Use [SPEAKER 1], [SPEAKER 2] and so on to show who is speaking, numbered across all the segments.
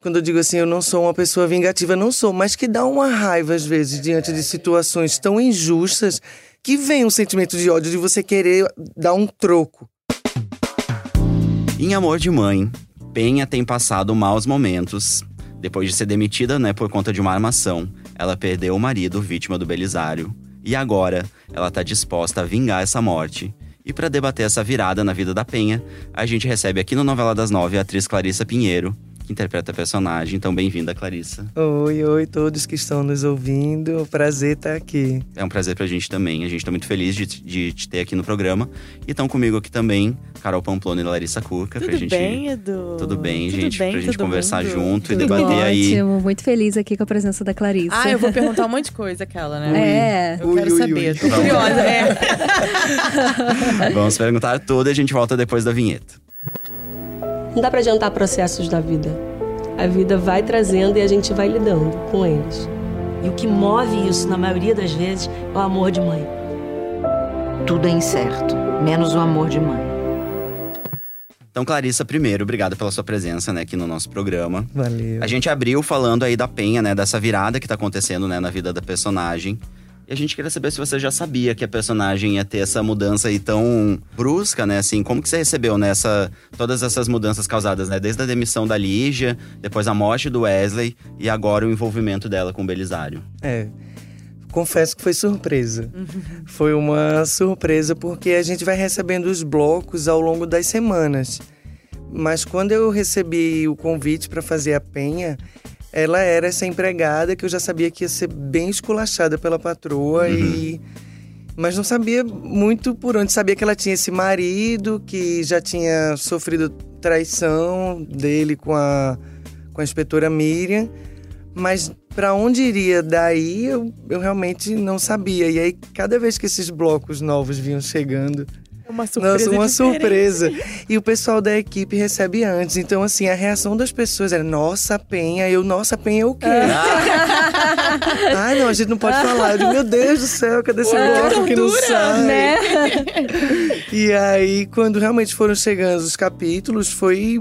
[SPEAKER 1] quando eu digo assim, eu não sou uma pessoa vingativa, não sou, mas que dá uma raiva às vezes diante de situações tão injustas que vem um sentimento de ódio de você querer dar um troco.
[SPEAKER 2] Em Amor de Mãe, Penha tem passado maus momentos. Depois de ser demitida, né, por conta de uma armação, ela perdeu o marido, vítima do Belisário. E agora, ela está disposta a vingar essa morte. E para debater essa virada na vida da Penha, a gente recebe aqui no Novela das Nove a atriz Clarissa Pinheiro, que interpreta a personagem. Então, bem-vinda, Clarissa.
[SPEAKER 1] Oi, oi, todos que estão nos ouvindo. Prazer estar aqui.
[SPEAKER 2] É um prazer pra gente também. A gente tá muito feliz de, de te ter aqui no programa. E estão comigo aqui também, Carol Pamplona e Larissa Curca.
[SPEAKER 3] Tudo
[SPEAKER 2] pra gente...
[SPEAKER 3] bem, Edu?
[SPEAKER 2] Tudo bem,
[SPEAKER 3] Tudo
[SPEAKER 2] gente.
[SPEAKER 3] bem,
[SPEAKER 2] pra gente conversar
[SPEAKER 3] mundo?
[SPEAKER 2] junto e
[SPEAKER 3] Tudo
[SPEAKER 2] debater
[SPEAKER 3] bom.
[SPEAKER 2] aí.
[SPEAKER 4] Ótimo, muito feliz aqui com a presença da Clarissa.
[SPEAKER 3] Ah, eu vou perguntar um monte de coisa, aquela, né?
[SPEAKER 4] É.
[SPEAKER 3] Eu
[SPEAKER 1] Ui,
[SPEAKER 3] quero
[SPEAKER 1] ui,
[SPEAKER 3] saber.
[SPEAKER 1] ui.
[SPEAKER 3] Tô
[SPEAKER 2] Vamos.
[SPEAKER 3] curiosa, é.
[SPEAKER 2] Vamos perguntar tudo e a gente volta depois da vinheta.
[SPEAKER 5] Não dá pra adiantar processos da vida. A vida vai trazendo e a gente vai lidando com eles.
[SPEAKER 6] E o que move isso, na maioria das vezes, é o amor de mãe.
[SPEAKER 7] Tudo é incerto, menos o amor de mãe.
[SPEAKER 2] Então, Clarissa, primeiro, obrigado pela sua presença né, aqui no nosso programa.
[SPEAKER 1] Valeu.
[SPEAKER 2] A gente abriu falando aí da Penha, né? Dessa virada que tá acontecendo né, na vida da personagem. E a gente queria saber se você já sabia que a personagem ia ter essa mudança aí tão brusca, né? Assim, como que você recebeu nessa todas essas mudanças causadas, né? Desde a demissão da Lígia, depois a morte do Wesley e agora o envolvimento dela com o Belisário.
[SPEAKER 1] É. Confesso que foi surpresa. Foi uma surpresa porque a gente vai recebendo os blocos ao longo das semanas. Mas quando eu recebi o convite para fazer a penha, ela era essa empregada que eu já sabia que ia ser bem esculachada pela patroa e mas não sabia muito por onde. Sabia que ela tinha esse marido que já tinha sofrido traição dele com a, com a inspetora Miriam. Mas para onde iria daí, eu, eu realmente não sabia. E aí, cada vez que esses blocos novos vinham chegando,
[SPEAKER 3] Uma surpresa
[SPEAKER 1] nossa, uma
[SPEAKER 3] diferente.
[SPEAKER 1] surpresa. E o pessoal da equipe recebe antes. Então, assim, a reação das pessoas era: nossa, penha. Eu, nossa, penha é o quê? ah, não, a gente não pode falar. Eu digo, meu Deus do céu, cadê esse bloco que não sai?
[SPEAKER 4] né?
[SPEAKER 1] E aí, quando realmente foram chegando os capítulos, foi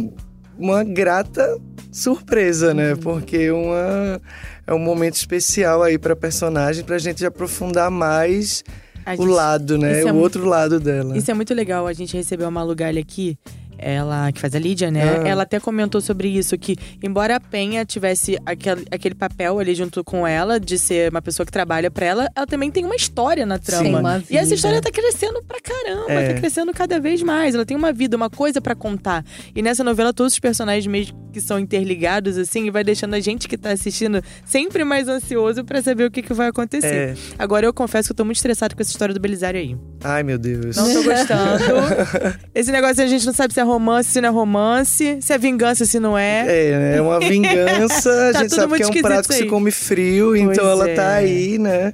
[SPEAKER 1] uma grata surpresa, né? Porque uma, é um momento especial aí pra personagem, pra gente aprofundar mais
[SPEAKER 3] A
[SPEAKER 1] o
[SPEAKER 3] gente-
[SPEAKER 1] lado, né?
[SPEAKER 3] é
[SPEAKER 1] o outro lado dela.
[SPEAKER 3] Isso é muito legal. A gente recebeu a Malu Galli aqui. Ela, que faz a Lídia, né?
[SPEAKER 1] Ah.
[SPEAKER 3] Ela até comentou sobre isso, que embora a Penha tivesse aquele, aquele papel ali junto com ela, de ser uma pessoa que trabalha pra ela, ela também tem uma história na trama. E essa história tá crescendo pra caramba,
[SPEAKER 1] É.
[SPEAKER 3] tá crescendo cada vez mais. Ela tem uma vida, uma coisa pra contar. E nessa novela, todos os personagens meio que são interligados, assim, e vai deixando a gente que tá assistindo sempre mais ansioso pra saber o que, que vai acontecer.
[SPEAKER 1] É.
[SPEAKER 3] Agora eu confesso que eu tô muito estressado com essa história do Belisário aí.
[SPEAKER 1] Ai, meu Deus.
[SPEAKER 3] Não tô gostando. Esse negócio a gente não sabe se é romance, se não é romance, se é vingança, se não é.
[SPEAKER 1] É, né? é uma vingança. a
[SPEAKER 3] Tá
[SPEAKER 1] gente
[SPEAKER 3] tudo
[SPEAKER 1] sabe que é um prato que se come frio, então
[SPEAKER 3] Pois
[SPEAKER 1] ela
[SPEAKER 3] é.
[SPEAKER 1] tá aí, né?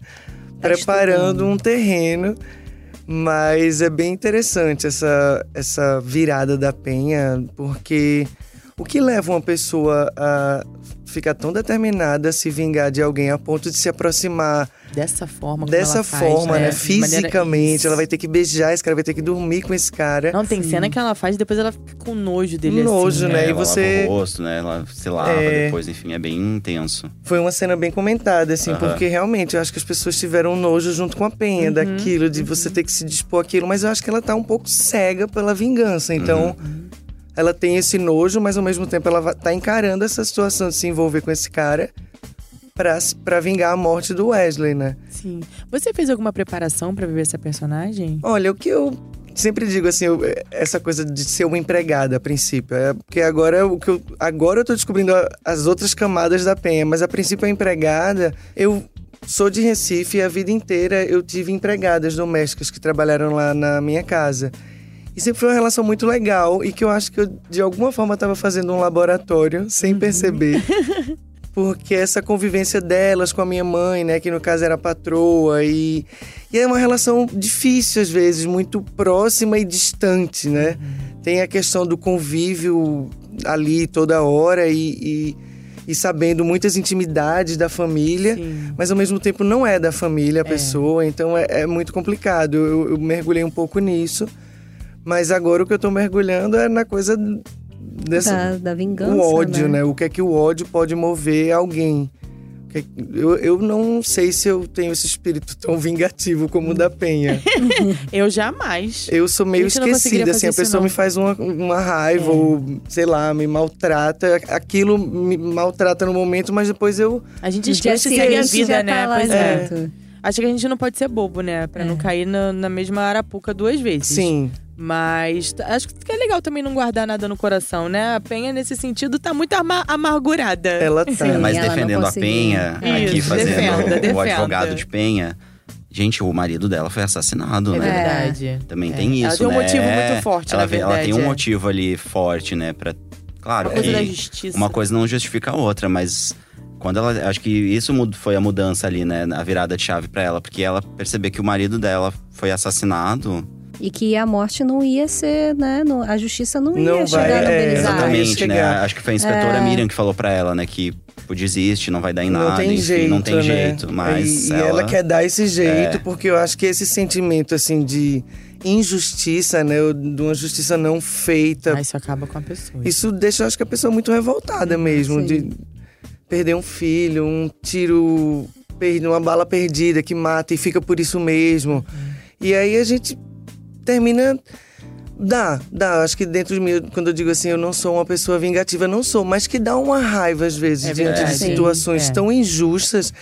[SPEAKER 3] Tá
[SPEAKER 1] Preparando
[SPEAKER 3] estudando.
[SPEAKER 1] um terreno. Mas é bem interessante essa, essa virada da penha, porque o que leva uma pessoa a ficar tão determinada a se vingar de alguém a ponto de se aproximar
[SPEAKER 3] Dessa forma,
[SPEAKER 1] dessa
[SPEAKER 3] ela faz,
[SPEAKER 1] forma, né?
[SPEAKER 3] Maneira-
[SPEAKER 1] Fisicamente.
[SPEAKER 3] Isso.
[SPEAKER 1] Ela vai ter que beijar esse cara, vai ter que dormir com esse cara.
[SPEAKER 3] Não, tem cena que ela faz e depois ela fica com nojo dele
[SPEAKER 1] Nojo,
[SPEAKER 3] assim.
[SPEAKER 1] né?
[SPEAKER 2] É,
[SPEAKER 1] e
[SPEAKER 2] ela
[SPEAKER 1] você-
[SPEAKER 2] lava o rosto, né? Ela se lava
[SPEAKER 1] É.
[SPEAKER 2] depois, enfim, é bem intenso.
[SPEAKER 1] Foi uma cena bem comentada, assim,
[SPEAKER 2] Aham.
[SPEAKER 1] porque realmente eu acho que as pessoas tiveram nojo junto com a Penha
[SPEAKER 3] Uhum,
[SPEAKER 1] daquilo, de você ter que se dispor aquilo, mas eu acho que ela tá um pouco cega pela vingança. Então,
[SPEAKER 3] Uhum.
[SPEAKER 1] ela tem esse nojo, mas ao mesmo tempo ela tá encarando essa situação de se envolver com esse cara pra vingar a morte do Wesley, né?
[SPEAKER 3] Sim. Você fez alguma preparação pra viver essa personagem?
[SPEAKER 1] Olha, o que eu sempre digo assim, eu- essa coisa de ser uma empregada a princípio, é porque agora o que eu agora eu tô descobrindo as outras camadas da penha, mas a princípio a empregada, eu sou de Recife e a vida inteira eu tive empregadas domésticas que trabalharam lá na minha casa. E sempre foi uma relação muito legal e que eu acho que eu, de alguma forma, estava fazendo um laboratório sem perceber. Porque essa convivência delas com a minha mãe, né, que no caso era patroa, e, e é uma relação difícil às vezes, muito próxima e distante, né? Tem a questão do convívio ali toda hora e, e, e sabendo muitas intimidades da família,
[SPEAKER 3] Sim.
[SPEAKER 1] mas ao mesmo tempo não é da família a
[SPEAKER 3] É.
[SPEAKER 1] pessoa, então é, é muito complicado. Eu, eu mergulhei um pouco nisso, mas agora o que eu tô mergulhando é na coisa dessa
[SPEAKER 4] Da, da vingança.
[SPEAKER 1] o ódio, né? O que é que o ódio pode mover alguém? É Eu, eu não sei se eu tenho esse espírito tão vingativo como o da Penha.
[SPEAKER 3] Eu jamais.
[SPEAKER 1] Eu sou meio
[SPEAKER 3] eu
[SPEAKER 1] esquecida, assim, a pessoa
[SPEAKER 3] não.
[SPEAKER 1] me faz uma, uma raiva,
[SPEAKER 3] É.
[SPEAKER 1] ou sei lá, me maltrata. Aquilo me maltrata no momento, mas depois eu.
[SPEAKER 3] A gente esquece que segue a vida,
[SPEAKER 4] já
[SPEAKER 3] né?
[SPEAKER 4] tá
[SPEAKER 3] é. Acho que a gente não pode ser bobo, né? Pra não cair na, na mesma arapuca duas vezes.
[SPEAKER 1] Sim.
[SPEAKER 3] Mas acho que é legal também não guardar nada no coração, né? A Penha, nesse sentido, tá muito ama- amargurada.
[SPEAKER 1] Ela tá.
[SPEAKER 4] Sim.
[SPEAKER 2] Mas
[SPEAKER 4] ela
[SPEAKER 2] defendendo a. Penha, aqui
[SPEAKER 3] Isso,
[SPEAKER 2] fazendo
[SPEAKER 3] defenda,
[SPEAKER 2] o
[SPEAKER 3] defenda.
[SPEAKER 2] advogado de Penha. Gente, o marido dela foi assassinado,
[SPEAKER 3] É
[SPEAKER 2] né?
[SPEAKER 3] verdade.
[SPEAKER 2] Também
[SPEAKER 3] É.
[SPEAKER 2] tem isso,
[SPEAKER 3] Ela tem um
[SPEAKER 2] né?
[SPEAKER 3] motivo muito forte,
[SPEAKER 2] ela,
[SPEAKER 3] na
[SPEAKER 2] vê- ela tem
[SPEAKER 3] verdade,
[SPEAKER 2] um
[SPEAKER 3] é.
[SPEAKER 2] motivo ali forte, né? Pra, claro
[SPEAKER 3] Uma coisa da
[SPEAKER 2] que
[SPEAKER 3] justiça.
[SPEAKER 2] uma coisa não justifica a outra, mas quando ela, acho que isso foi a mudança ali, né? A virada de chave pra ela, porque ela perceber que o marido dela foi assassinado.
[SPEAKER 4] E que a morte não ia ser, né? não- a justiça não ia
[SPEAKER 1] Não
[SPEAKER 4] chegar
[SPEAKER 1] vai-
[SPEAKER 4] no
[SPEAKER 1] é,
[SPEAKER 4] Belisário.
[SPEAKER 2] Exatamente,
[SPEAKER 1] chegar.
[SPEAKER 2] né? Acho que foi a inspetora
[SPEAKER 4] É.
[SPEAKER 2] Miriam que falou pra ela, né? Que tipo, desiste, não vai dar em nada,
[SPEAKER 1] não tem
[SPEAKER 2] enfim,
[SPEAKER 1] jeito,
[SPEAKER 2] não tem
[SPEAKER 1] né?
[SPEAKER 2] jeito. Mas
[SPEAKER 1] e, e
[SPEAKER 2] ela,
[SPEAKER 1] ela quer dar esse jeito,
[SPEAKER 2] É.
[SPEAKER 1] porque eu acho que esse sentimento, assim, de injustiça, né? De uma justiça não feita.
[SPEAKER 3] Ah, isso acaba com a pessoa.
[SPEAKER 1] Isso deixa, eu acho que a pessoa muito revoltada mesmo.
[SPEAKER 4] Sim.
[SPEAKER 1] De perder um filho, um tiro, uma bala perdida que mata e fica por isso mesmo. E aí a gente termina. Dá, dá. Acho que dentro de mim, quando eu digo assim, eu não sou uma pessoa vingativa, não sou, mas que dá uma raiva às vezes
[SPEAKER 3] É
[SPEAKER 1] diante de
[SPEAKER 3] Sim,
[SPEAKER 1] situações
[SPEAKER 3] é.
[SPEAKER 1] tão injustas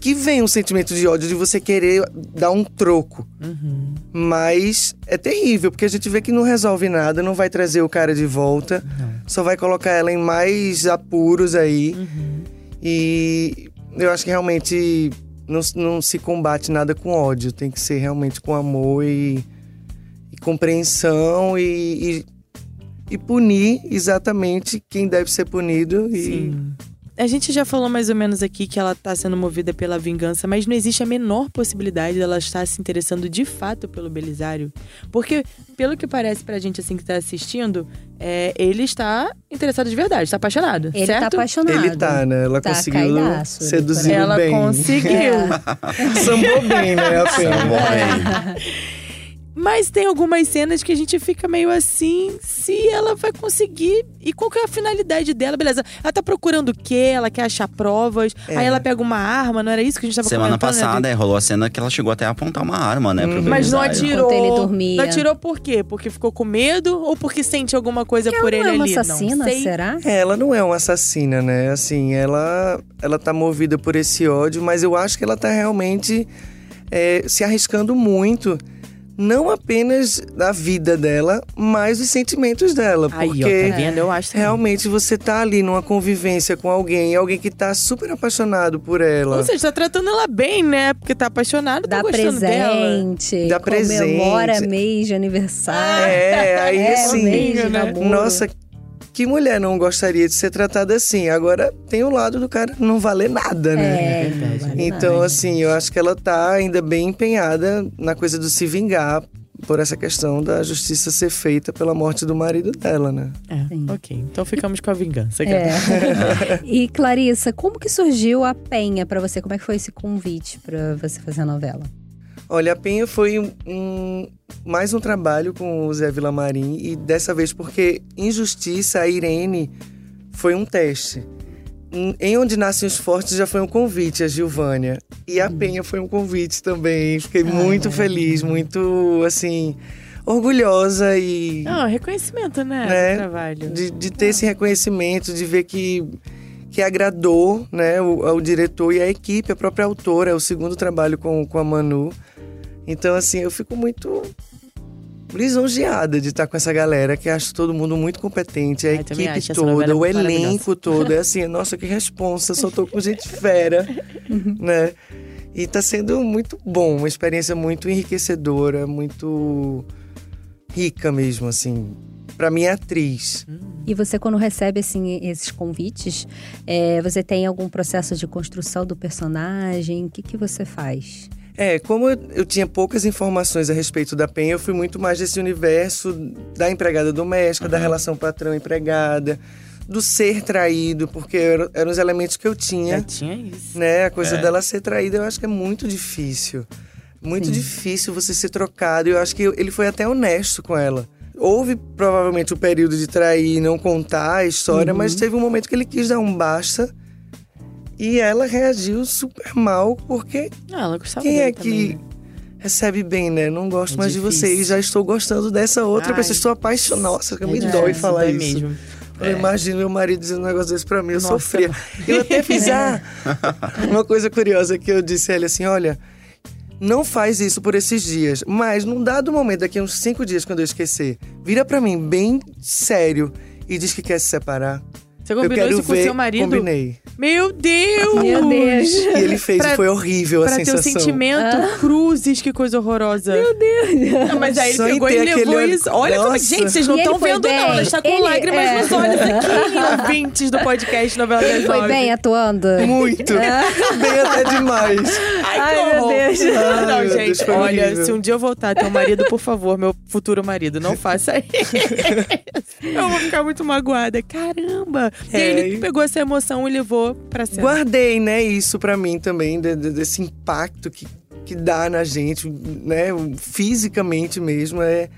[SPEAKER 1] que vem um sentimento de ódio de você querer dar um troco.
[SPEAKER 3] Uhum.
[SPEAKER 1] Mas é terrível, porque a gente vê que não resolve nada, não vai trazer o cara de volta, só vai colocar ela em mais apuros aí.
[SPEAKER 3] Uhum.
[SPEAKER 1] E eu acho que realmente não, não se combate nada com ódio, tem que ser realmente com amor e compreensão e, e, e punir exatamente quem deve ser punido. E
[SPEAKER 3] Sim. A gente já falou mais ou menos aqui que ela tá sendo movida pela vingança, mas não existe a menor possibilidade dela estar se interessando de fato pelo Belisário. Porque, pelo que parece pra gente assim que tá assistindo, é, ele está interessado de verdade, está apaixonado.
[SPEAKER 4] Ele
[SPEAKER 3] certo?
[SPEAKER 4] tá apaixonado.
[SPEAKER 1] ele tá, né? Ela
[SPEAKER 4] Tá
[SPEAKER 1] conseguiu
[SPEAKER 4] caidaço,
[SPEAKER 1] seduzir
[SPEAKER 3] Ela
[SPEAKER 1] bem.
[SPEAKER 3] conseguiu.
[SPEAKER 4] É.
[SPEAKER 1] Sambou bem, né?
[SPEAKER 2] Bom, bem.
[SPEAKER 3] Mas tem algumas cenas que a gente fica meio assim, se ela vai conseguir e qual que é a finalidade dela, beleza? Ela tá procurando o quê? Ela quer achar provas.
[SPEAKER 1] É.
[SPEAKER 3] Aí ela pega uma arma, não era isso que a gente tava
[SPEAKER 2] Semana
[SPEAKER 3] comentando? né,
[SPEAKER 2] passada é, rolou a cena que ela chegou até a apontar uma arma, né? Pro
[SPEAKER 3] Mas não
[SPEAKER 2] Belisário.
[SPEAKER 3] atirou.
[SPEAKER 4] Ele dormia.
[SPEAKER 3] Não atirou por quê? Porque ficou com medo ou porque sente alguma coisa por
[SPEAKER 4] Ela
[SPEAKER 3] ele
[SPEAKER 4] não é
[SPEAKER 3] ali?
[SPEAKER 4] uma assassina,
[SPEAKER 3] não sei.
[SPEAKER 4] será?
[SPEAKER 1] É, ela não é uma assassina, né? Assim, ela, ela tá movida por esse ódio, mas eu acho que ela tá realmente é, se arriscando muito. Não apenas na vida dela, mas os sentimentos dela.
[SPEAKER 3] Aí,
[SPEAKER 1] porque
[SPEAKER 3] ó, tá vendo? Eu acho também.
[SPEAKER 1] realmente você tá ali numa convivência com alguém, alguém que tá super apaixonado por ela.
[SPEAKER 3] Ou seja, tá tratando ela bem, né? Porque tá apaixonado, tá
[SPEAKER 4] Dá
[SPEAKER 3] gostando dela.
[SPEAKER 4] presente,
[SPEAKER 1] Dá
[SPEAKER 4] comemora
[SPEAKER 1] presente.
[SPEAKER 4] mês de aniversário.
[SPEAKER 1] É, aí
[SPEAKER 4] É,
[SPEAKER 1] assim.
[SPEAKER 4] mês de
[SPEAKER 3] né?
[SPEAKER 4] namoro.
[SPEAKER 1] Nossa, que mulher não gostaria de ser tratada assim? Agora tem o lado do cara não valer nada, né?
[SPEAKER 4] É, não vale
[SPEAKER 1] Então,
[SPEAKER 4] nada.
[SPEAKER 1] assim, eu acho que ela tá ainda bem empenhada na coisa do se vingar por essa questão da justiça ser feita pela morte do marido dela, né?
[SPEAKER 3] É,
[SPEAKER 4] Sim.
[SPEAKER 3] ok. Então ficamos com a vingança.
[SPEAKER 4] É. e Clarissa, como que surgiu a Penha pra você? Como é que foi esse convite pra você fazer a novela?
[SPEAKER 1] Olha, a Penha foi um, um- mais um trabalho com o Zé Vilamarim e dessa vez porque Injustiça, a Irene, foi um teste. Em- Onde Nascem os Fortes já foi um convite, a Gilvânia. E a Penha foi um convite também. Fiquei muito feliz, muito, assim, orgulhosa e
[SPEAKER 3] Não, reconhecimento, né?
[SPEAKER 1] Né?
[SPEAKER 3] Do trabalho.
[SPEAKER 1] de, de ter esse reconhecimento, de ver que, que agradou né, o, ao diretor e à equipe, a própria autora, é o segundo trabalho com, com a Manu. Então, assim, eu fico muito lisonjeada de estar com essa galera, que acho todo mundo muito competente, a
[SPEAKER 3] Ai,
[SPEAKER 1] equipe toda, o elenco todo. É assim, nossa, que responsa, só tô com gente fera, né? E tá sendo muito bom, uma experiência muito enriquecedora, muito rica mesmo, assim, pra minha atriz.
[SPEAKER 4] E você, quando recebe assim, esses convites, é, você tem algum processo de construção do personagem? O que, que você faz?
[SPEAKER 1] É, como eu, eu tinha poucas informações a respeito da Penha, eu fui muito mais desse universo da empregada doméstica, da relação patrão-empregada, do ser traído, porque eram, eram os elementos que eu
[SPEAKER 3] Já
[SPEAKER 1] tinha,
[SPEAKER 3] tinha isso.
[SPEAKER 1] né? A coisa
[SPEAKER 2] É.
[SPEAKER 1] dela ser traída eu acho que é muito difícil. Muito
[SPEAKER 4] Sim.
[SPEAKER 1] difícil você ser trocado. E eu acho que ele foi até honesto com ela. houve provavelmente o período de trair e não contar a história,
[SPEAKER 3] Uhum.
[SPEAKER 1] mas teve um momento que ele quis dar um basta. E ela reagiu super mal, porque
[SPEAKER 3] Ah, ela gostava
[SPEAKER 1] quem é que
[SPEAKER 3] também, né?
[SPEAKER 1] recebe bem, né? Não gosto
[SPEAKER 3] É
[SPEAKER 1] mais de você e
[SPEAKER 3] difícil.
[SPEAKER 1] já estou gostando dessa outra
[SPEAKER 3] Ai.
[SPEAKER 1] pessoa. Estou apaixonada. Nossa, que me
[SPEAKER 3] É,
[SPEAKER 1] dói falar isso.
[SPEAKER 3] mesmo.
[SPEAKER 1] Eu imagino meu marido dizendo um negócio desse pra mim, eu
[SPEAKER 3] Nossa,
[SPEAKER 1] sofria. Eu até fiz ah, uma coisa curiosa que eu disse a ele assim: olha, não faz isso por esses dias, mas num dado momento, daqui a uns cinco dias, quando eu esquecer, vira pra mim bem sério e diz que quer se separar.
[SPEAKER 3] Você
[SPEAKER 1] eu
[SPEAKER 3] combinou
[SPEAKER 1] quero
[SPEAKER 3] isso com
[SPEAKER 1] ver.
[SPEAKER 3] seu marido?
[SPEAKER 1] Combinei.
[SPEAKER 3] Meu Deus!
[SPEAKER 4] Meu Deus.
[SPEAKER 1] E ele fez
[SPEAKER 3] Pra-
[SPEAKER 1] foi horrível a
[SPEAKER 3] Pra ter o
[SPEAKER 1] sensação.
[SPEAKER 3] sentimento, cruzes, que coisa horrorosa. Meu Deus! mas aí ele
[SPEAKER 1] Só em
[SPEAKER 3] pegou e levou
[SPEAKER 1] aquele-
[SPEAKER 3] isso. Olha como.
[SPEAKER 1] Nossa.
[SPEAKER 3] Gente, vocês não estão vendo, não.
[SPEAKER 4] bem.
[SPEAKER 3] Ela está com
[SPEAKER 4] Ele-
[SPEAKER 3] lágrimas
[SPEAKER 4] é.
[SPEAKER 3] nos olhos aqui, ouvintes do podcast Novela das
[SPEAKER 4] Ele foi bem atuando?
[SPEAKER 1] Muito. bem até demais.
[SPEAKER 3] Ai,
[SPEAKER 4] Ai, meu. Deus.
[SPEAKER 1] Ai,
[SPEAKER 3] Não,
[SPEAKER 1] meu
[SPEAKER 3] gente,
[SPEAKER 1] Deus,
[SPEAKER 3] olha,
[SPEAKER 1] horrível.
[SPEAKER 3] se um dia eu voltar a ter um marido, por favor, meu futuro marido, não faça isso. eu vou ficar muito magoada. Caramba! E
[SPEAKER 1] É,
[SPEAKER 3] ele
[SPEAKER 1] e-
[SPEAKER 3] pegou essa emoção e levou pra cena.
[SPEAKER 1] Guardei, né, isso pra mim também, de- de- desse impacto que, que dá na gente, né, fisicamente mesmo. É,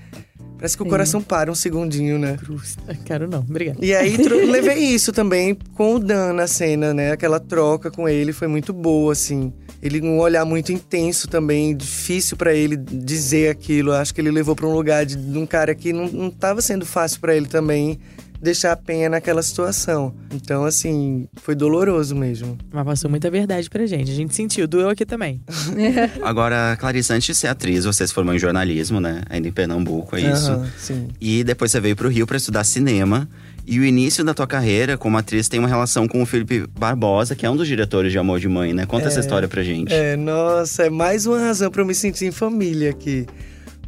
[SPEAKER 1] parece que o coração para um segundinho, né?
[SPEAKER 3] Cruz. Quero não, obrigada.
[SPEAKER 1] E aí levei isso também com o Dan na cena, né? Aquela troca com ele foi muito boa, assim. Ele um olhar muito intenso também, difícil pra ele dizer aquilo. Acho que ele levou pra um lugar de, de um cara que não, não tava sendo fácil pra ele também deixar a penha naquela situação. Então, assim, foi doloroso mesmo.
[SPEAKER 3] Mas passou muita verdade pra gente. A gente sentiu, doeu aqui também.
[SPEAKER 2] Agora, Clarice, antes de ser atriz, você se formou em jornalismo, né? Ainda em Pernambuco, é isso.
[SPEAKER 1] Aham, sim.
[SPEAKER 2] E depois você veio pro Rio pra estudar cinema. E o início da tua carreira como atriz tem uma relação com o Felipe Barbosa, que é um dos diretores de Amor de Mãe, né? Conta essa história pra gente.
[SPEAKER 1] É, nossa, é mais uma razão pra eu me sentir em família aqui.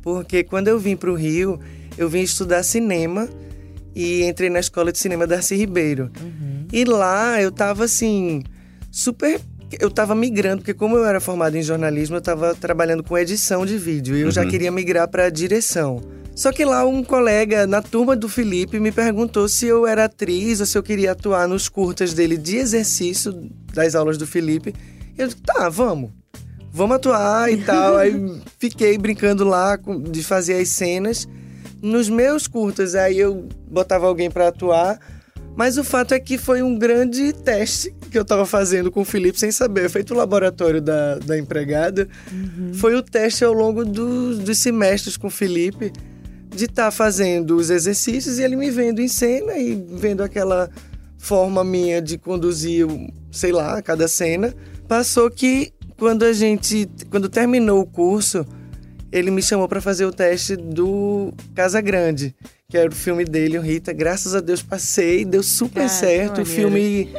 [SPEAKER 1] Porque quando eu vim pro Rio, eu vim estudar cinema e entrei na escola de cinema Darcy Ribeiro. E lá eu tava assim, super. Eu tava migrando, porque como eu era formado em jornalismo, eu tava trabalhando com edição de vídeo. E eu já
[SPEAKER 2] Uhum.
[SPEAKER 1] queria migrar pra direção. Só que lá um colega na turma do Felipe me perguntou se eu era atriz ou se eu queria atuar nos curtas dele de exercício das aulas do Felipe. Eu disse, tá, vamos. Vamos atuar e tal. Aí fiquei brincando lá de fazer as cenas. Nos meus curtas, aí eu botava alguém pra atuar. Mas o fato é que foi um grande teste que eu tava fazendo com o Felipe sem saber. Feito o laboratório da, da empregada. Foi o teste ao longo dos, dos semestres com o Felipe de estar fazendo os exercícios e ele me vendo em cena e vendo aquela forma minha de conduzir, sei lá, cada cena. Passou que quando a gente, quando terminou o curso, ele me chamou para fazer o teste do Casa Grande, que era o filme dele, o Rita. Graças a Deus passei, deu super
[SPEAKER 3] que
[SPEAKER 1] certo. O filme,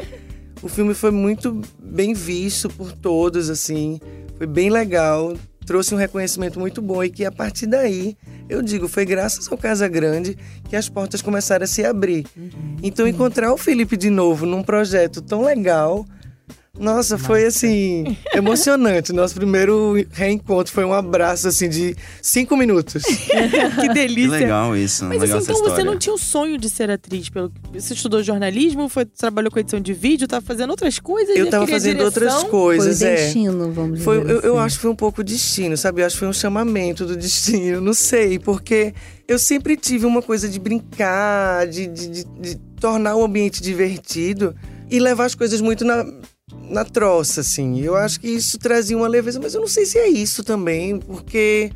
[SPEAKER 1] o filme foi muito bem visto por todos, assim, foi bem legal. Trouxe um reconhecimento muito bom e que a partir daí, eu digo, foi graças ao Casa Grande que as portas começaram a se abrir. Então, encontrar o Felipe de novo num projeto tão legal, nossa, foi assim, emocionante. Nosso primeiro reencontro foi um abraço assim de cinco minutos.
[SPEAKER 3] que delícia.
[SPEAKER 2] Que legal isso,
[SPEAKER 3] Mas
[SPEAKER 2] legal
[SPEAKER 3] assim,
[SPEAKER 2] essa
[SPEAKER 3] então você
[SPEAKER 2] história.
[SPEAKER 3] não tinha o sonho de ser atriz? Pelo... Você estudou jornalismo, foi, trabalhou com edição de vídeo, tava fazendo outras coisas?
[SPEAKER 1] Eu tava fazendo
[SPEAKER 3] direção?
[SPEAKER 1] outras
[SPEAKER 4] Foi o
[SPEAKER 1] coisas, é.
[SPEAKER 4] destino, vamos
[SPEAKER 1] Foi,
[SPEAKER 4] dizer
[SPEAKER 1] eu, eu
[SPEAKER 4] assim.
[SPEAKER 1] acho que foi um pouco destino, sabe? Eu acho que foi um chamamento do destino, não sei, porque eu sempre tive uma coisa de brincar, de, de, de- de tornar o ambiente divertido e levar as coisas muito na, na troça, assim. Eu acho que isso trazia uma leveza, mas eu não sei se é isso também, porque.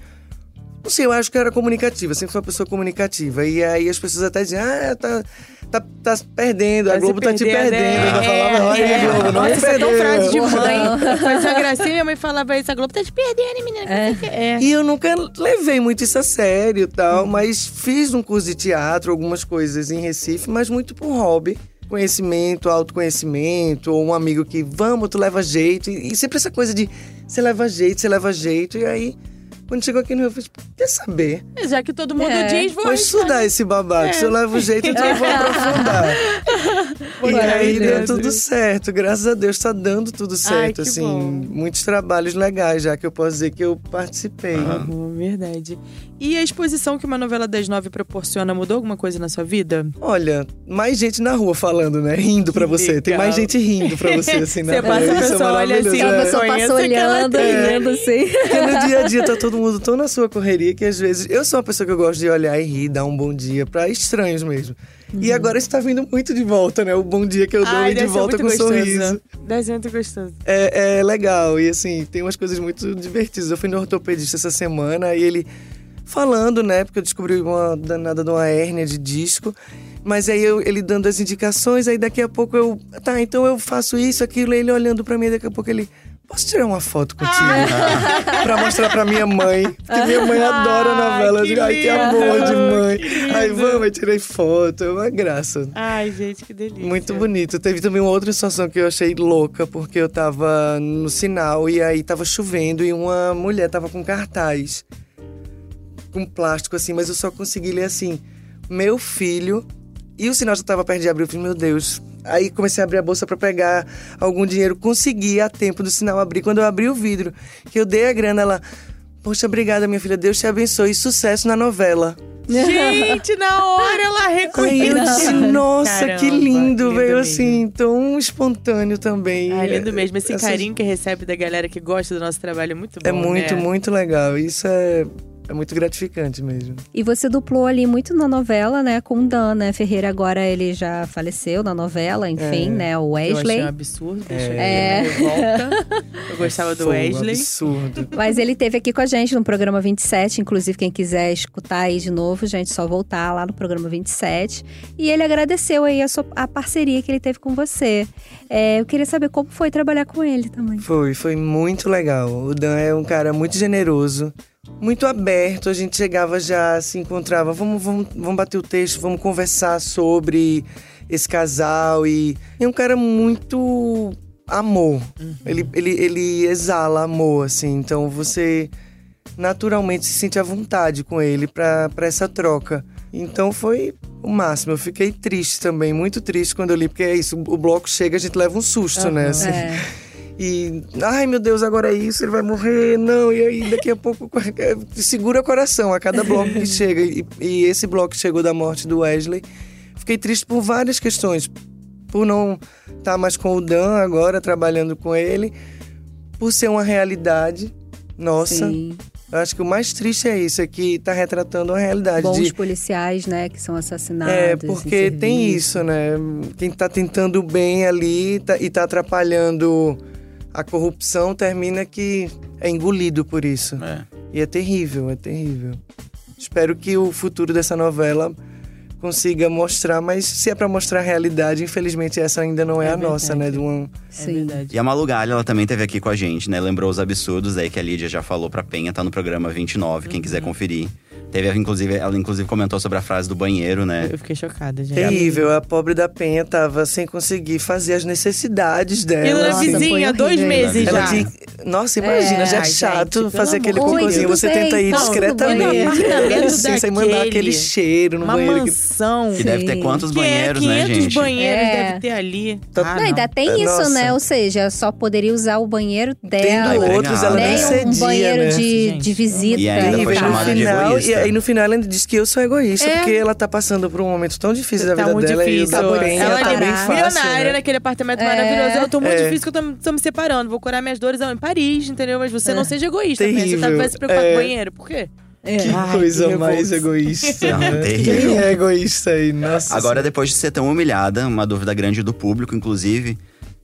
[SPEAKER 1] Não sei, eu acho que eu era comunicativa, sempre fui uma pessoa comunicativa. E aí as pessoas até diziam, ah, tá, tá, tá perdendo, a
[SPEAKER 3] Tá
[SPEAKER 1] Globo tá te
[SPEAKER 3] perdendo, é,
[SPEAKER 1] Eu falava, olha,
[SPEAKER 3] é.
[SPEAKER 1] Globo, não
[SPEAKER 3] Nossa,
[SPEAKER 1] me
[SPEAKER 3] isso é tão
[SPEAKER 1] perdeu.
[SPEAKER 3] frase de mãe. Fazia gracinha, minha mãe falava isso, a Globo tá te perdendo, menina. É.
[SPEAKER 1] E eu nunca levei muito isso a sério e tal, mas fiz um curso de teatro, algumas coisas em Recife, mas muito por hobby. Conhecimento, autoconhecimento, ou um amigo que, vamos, tu leva jeito. E, e sempre essa coisa de você leva jeito, você leva jeito. E aí, quando chegou aqui no Rio, eu falei, quer saber?
[SPEAKER 3] Mas Já que todo mundo
[SPEAKER 4] É.
[SPEAKER 3] diz, vou
[SPEAKER 1] Vou estudar esse babado. Se eu levo jeito, então eu vou aprofundar. e aí deu tudo certo. Graças a Deus tá dando tudo certo.
[SPEAKER 3] que
[SPEAKER 1] assim,
[SPEAKER 3] bom.
[SPEAKER 1] muitos trabalhos legais, já que eu posso dizer que eu participei.
[SPEAKER 3] Uhum, verdade. E a exposição que uma novela das nove proporciona mudou alguma coisa na sua vida?
[SPEAKER 1] Olha, mais gente na rua falando, né? Rindo pra você. Tem
[SPEAKER 3] legal.
[SPEAKER 1] mais gente rindo pra você, assim, na
[SPEAKER 3] Você
[SPEAKER 1] rua.
[SPEAKER 3] passa, a
[SPEAKER 1] é
[SPEAKER 3] pessoa olha assim,
[SPEAKER 4] A
[SPEAKER 1] é.
[SPEAKER 4] pessoa
[SPEAKER 3] Conheço
[SPEAKER 4] passa olhando, rindo assim.
[SPEAKER 1] Porque no dia a dia tá todo mundo tão na sua correria que às vezes. Eu sou uma pessoa que eu gosto de olhar e rir, dar um bom dia pra estranhos mesmo. E agora isso tá vindo muito de volta, né? O bom dia que eu dou
[SPEAKER 3] Ai,
[SPEAKER 1] e de
[SPEAKER 3] deve
[SPEAKER 1] volta com um
[SPEAKER 3] gostoso.
[SPEAKER 1] sorriso.
[SPEAKER 3] Deve ser muito gostoso.
[SPEAKER 1] É, é legal. E assim, tem umas coisas muito divertidas. Eu fui no ortopedista essa semana e ele falando, né? Porque eu descobri uma danada de uma hérnia de disco. Mas aí eu- ele dando as indicações, aí daqui a pouco eu. Tá, então eu faço isso, aquilo, ele olhando pra mim, daqui a pouco ele. Posso tirar uma foto contigo? pra mostrar pra minha mãe. Porque minha mãe adora
[SPEAKER 3] Ai,
[SPEAKER 1] novela.
[SPEAKER 3] Que
[SPEAKER 1] ai, que amor de mãe. Aí vamos, eu tirei foto. É uma graça.
[SPEAKER 3] Ai, gente, que delícia.
[SPEAKER 1] Muito bonito. Teve também uma outra situação que eu achei louca, porque eu tava no sinal e aí tava chovendo e uma mulher tava com cartaz com plástico assim, mas eu só consegui ler assim: meu filho. E o sinal já tava perto de abrir. Eu falei, meu Deus. Aí comecei a abrir a bolsa pra pegar algum dinheiro. Consegui a tempo do sinal abrir. Quando eu abri o vidro, que eu dei a grana, ela. Poxa, obrigada, minha filha. Deus te abençoe. Sucesso na novela.
[SPEAKER 3] Gente, na hora ela
[SPEAKER 1] Aí eu
[SPEAKER 3] reconheceu.
[SPEAKER 1] disse, nossa, que
[SPEAKER 3] Caramba,
[SPEAKER 1] lindo, veio
[SPEAKER 3] mesmo.
[SPEAKER 1] assim, tão espontâneo também.
[SPEAKER 3] Ai, lindo mesmo. Esse
[SPEAKER 1] Essas-
[SPEAKER 3] carinho que recebe da galera que gosta do nosso trabalho é muito bom.
[SPEAKER 1] É muito,
[SPEAKER 3] né?
[SPEAKER 1] muito legal. Isso é, é muito gratificante mesmo.
[SPEAKER 4] E você duplou ali muito na novela, né, com o Dan, né? Ferreira agora ele já faleceu na novela, enfim,
[SPEAKER 1] É,
[SPEAKER 4] né? O
[SPEAKER 3] Eu achei
[SPEAKER 4] Wesley.
[SPEAKER 3] um absurdo.
[SPEAKER 4] É.
[SPEAKER 3] é. revolta. Eu gostava do
[SPEAKER 1] Foi um
[SPEAKER 3] Wesley.
[SPEAKER 1] absurdo.
[SPEAKER 4] Mas ele teve aqui com a gente no programa 27, inclusive quem quiser escutar aí de novo, gente, só voltar lá no programa 27. E ele agradeceu aí a, sua- a parceria que ele teve com você. É, eu queria saber como foi trabalhar com ele também.
[SPEAKER 1] Foi, foi muito legal. O Dan é um cara muito generoso, muito aberto. A gente chegava já, se encontrava, vamos, vamos, vamos bater o texto, vamos conversar sobre esse casal. E é um cara muito amor. Ele, ele, ele exala amor, assim. Então você naturalmente se sente à vontade com ele pra pra essa troca. Então foi o máximo. Eu fiquei triste também, muito triste quando eu li, porque é isso, o bloco chega, a gente leva um susto, né? assim.
[SPEAKER 4] É.
[SPEAKER 1] E, ai meu Deus, agora é isso, ele vai morrer, não, e aí daqui a pouco segura o coração a cada bloco que chega. E, e esse bloco chegou da morte do Wesley, fiquei triste por várias questões. Por não estar mais com o Dan agora, trabalhando com ele, por ser uma realidade nossa.
[SPEAKER 4] Sim.
[SPEAKER 1] Eu acho que o mais triste é isso, é que tá retratando uma realidade.
[SPEAKER 4] Bons
[SPEAKER 1] de,
[SPEAKER 4] policiais, né, que são assassinados.
[SPEAKER 1] é, porque tem isso, né? Quem tá tentando o bem ali tá- e tá atrapalhando a corrupção termina que é engolido por isso.
[SPEAKER 2] É.
[SPEAKER 1] E é terrível, é terrível. Espero que o futuro dessa novela consiga mostrar, mas se é pra mostrar a realidade, infelizmente essa ainda não é,
[SPEAKER 3] É
[SPEAKER 1] a nossa, né?
[SPEAKER 3] verdade.
[SPEAKER 1] De uma...
[SPEAKER 3] É
[SPEAKER 4] Sim.
[SPEAKER 3] verdade.
[SPEAKER 2] E a Malu Galho, ela também esteve aqui com a gente, né? Lembrou os absurdos aí que a Lídia já falou pra Penha, tá no programa 29, quem
[SPEAKER 3] Uhum.
[SPEAKER 2] quiser conferir. Teve, inclusive, ela inclusive comentou sobre a frase do banheiro, né?
[SPEAKER 3] Eu fiquei chocada, gente.
[SPEAKER 1] Terrível, a pobre da Penha tava sem conseguir fazer as necessidades dela.
[SPEAKER 3] E na
[SPEAKER 4] Nossa, foi
[SPEAKER 3] vizinha, dois meses
[SPEAKER 1] Ela
[SPEAKER 3] já.
[SPEAKER 1] tinha... Nossa, imagina,
[SPEAKER 4] É,
[SPEAKER 1] já é chato
[SPEAKER 3] gente,
[SPEAKER 1] fazer aquele cocôzinho. Você tenta ir
[SPEAKER 4] Não,
[SPEAKER 1] discretamente.
[SPEAKER 3] Apartamento
[SPEAKER 1] Assim, sem mandar
[SPEAKER 3] daquele,
[SPEAKER 1] aquele cheiro no
[SPEAKER 3] Uma
[SPEAKER 1] banheiro. que-
[SPEAKER 3] mansão.
[SPEAKER 2] Que deve ter quantos
[SPEAKER 3] Que é
[SPEAKER 2] banheiros,
[SPEAKER 3] 500
[SPEAKER 2] né, gente?
[SPEAKER 3] banheiros
[SPEAKER 4] É.
[SPEAKER 3] deve ter ali. Ah,
[SPEAKER 4] Não, ainda tem
[SPEAKER 1] É,
[SPEAKER 4] isso,
[SPEAKER 1] nossa.
[SPEAKER 4] né? Ou seja, só poderia usar o banheiro
[SPEAKER 1] Tendo
[SPEAKER 4] dela.
[SPEAKER 2] Ai,
[SPEAKER 1] outros, ela nem
[SPEAKER 4] Nem um
[SPEAKER 1] cedia,
[SPEAKER 4] banheiro
[SPEAKER 1] né?
[SPEAKER 4] de, visita.
[SPEAKER 2] E ainda foi
[SPEAKER 1] no
[SPEAKER 2] chamada de
[SPEAKER 1] final,
[SPEAKER 2] egoísta.
[SPEAKER 1] E aí no final ela ainda diz que eu sou egoísta,
[SPEAKER 4] É.
[SPEAKER 1] porque ela tá passando por um momento tão difícil da
[SPEAKER 3] Tá
[SPEAKER 1] vida
[SPEAKER 3] muito
[SPEAKER 1] dela e o
[SPEAKER 3] difícil.
[SPEAKER 1] da Penha
[SPEAKER 3] ela
[SPEAKER 1] tá bem fácil.
[SPEAKER 3] milionária
[SPEAKER 1] né?
[SPEAKER 3] naquele apartamento
[SPEAKER 4] É.
[SPEAKER 3] maravilhoso. Eu tô muito
[SPEAKER 1] É.
[SPEAKER 3] difícil que eu tô, tô me separando. Vou curar minhas dores em Paris, entendeu? Mas você não seja egoísta, Penha. Você tá,
[SPEAKER 1] Terrível.
[SPEAKER 3] se preocupar
[SPEAKER 1] É.
[SPEAKER 3] com o banheiro. Por quê?
[SPEAKER 1] Que
[SPEAKER 3] Ai,
[SPEAKER 1] coisa
[SPEAKER 3] que
[SPEAKER 1] mais egoísta.
[SPEAKER 2] Não,
[SPEAKER 1] né?
[SPEAKER 2] terrível.
[SPEAKER 1] Quem é egoísta aí? Nossa.
[SPEAKER 2] Agora, depois de ser tão humilhada, uma dúvida grande do público, inclusive,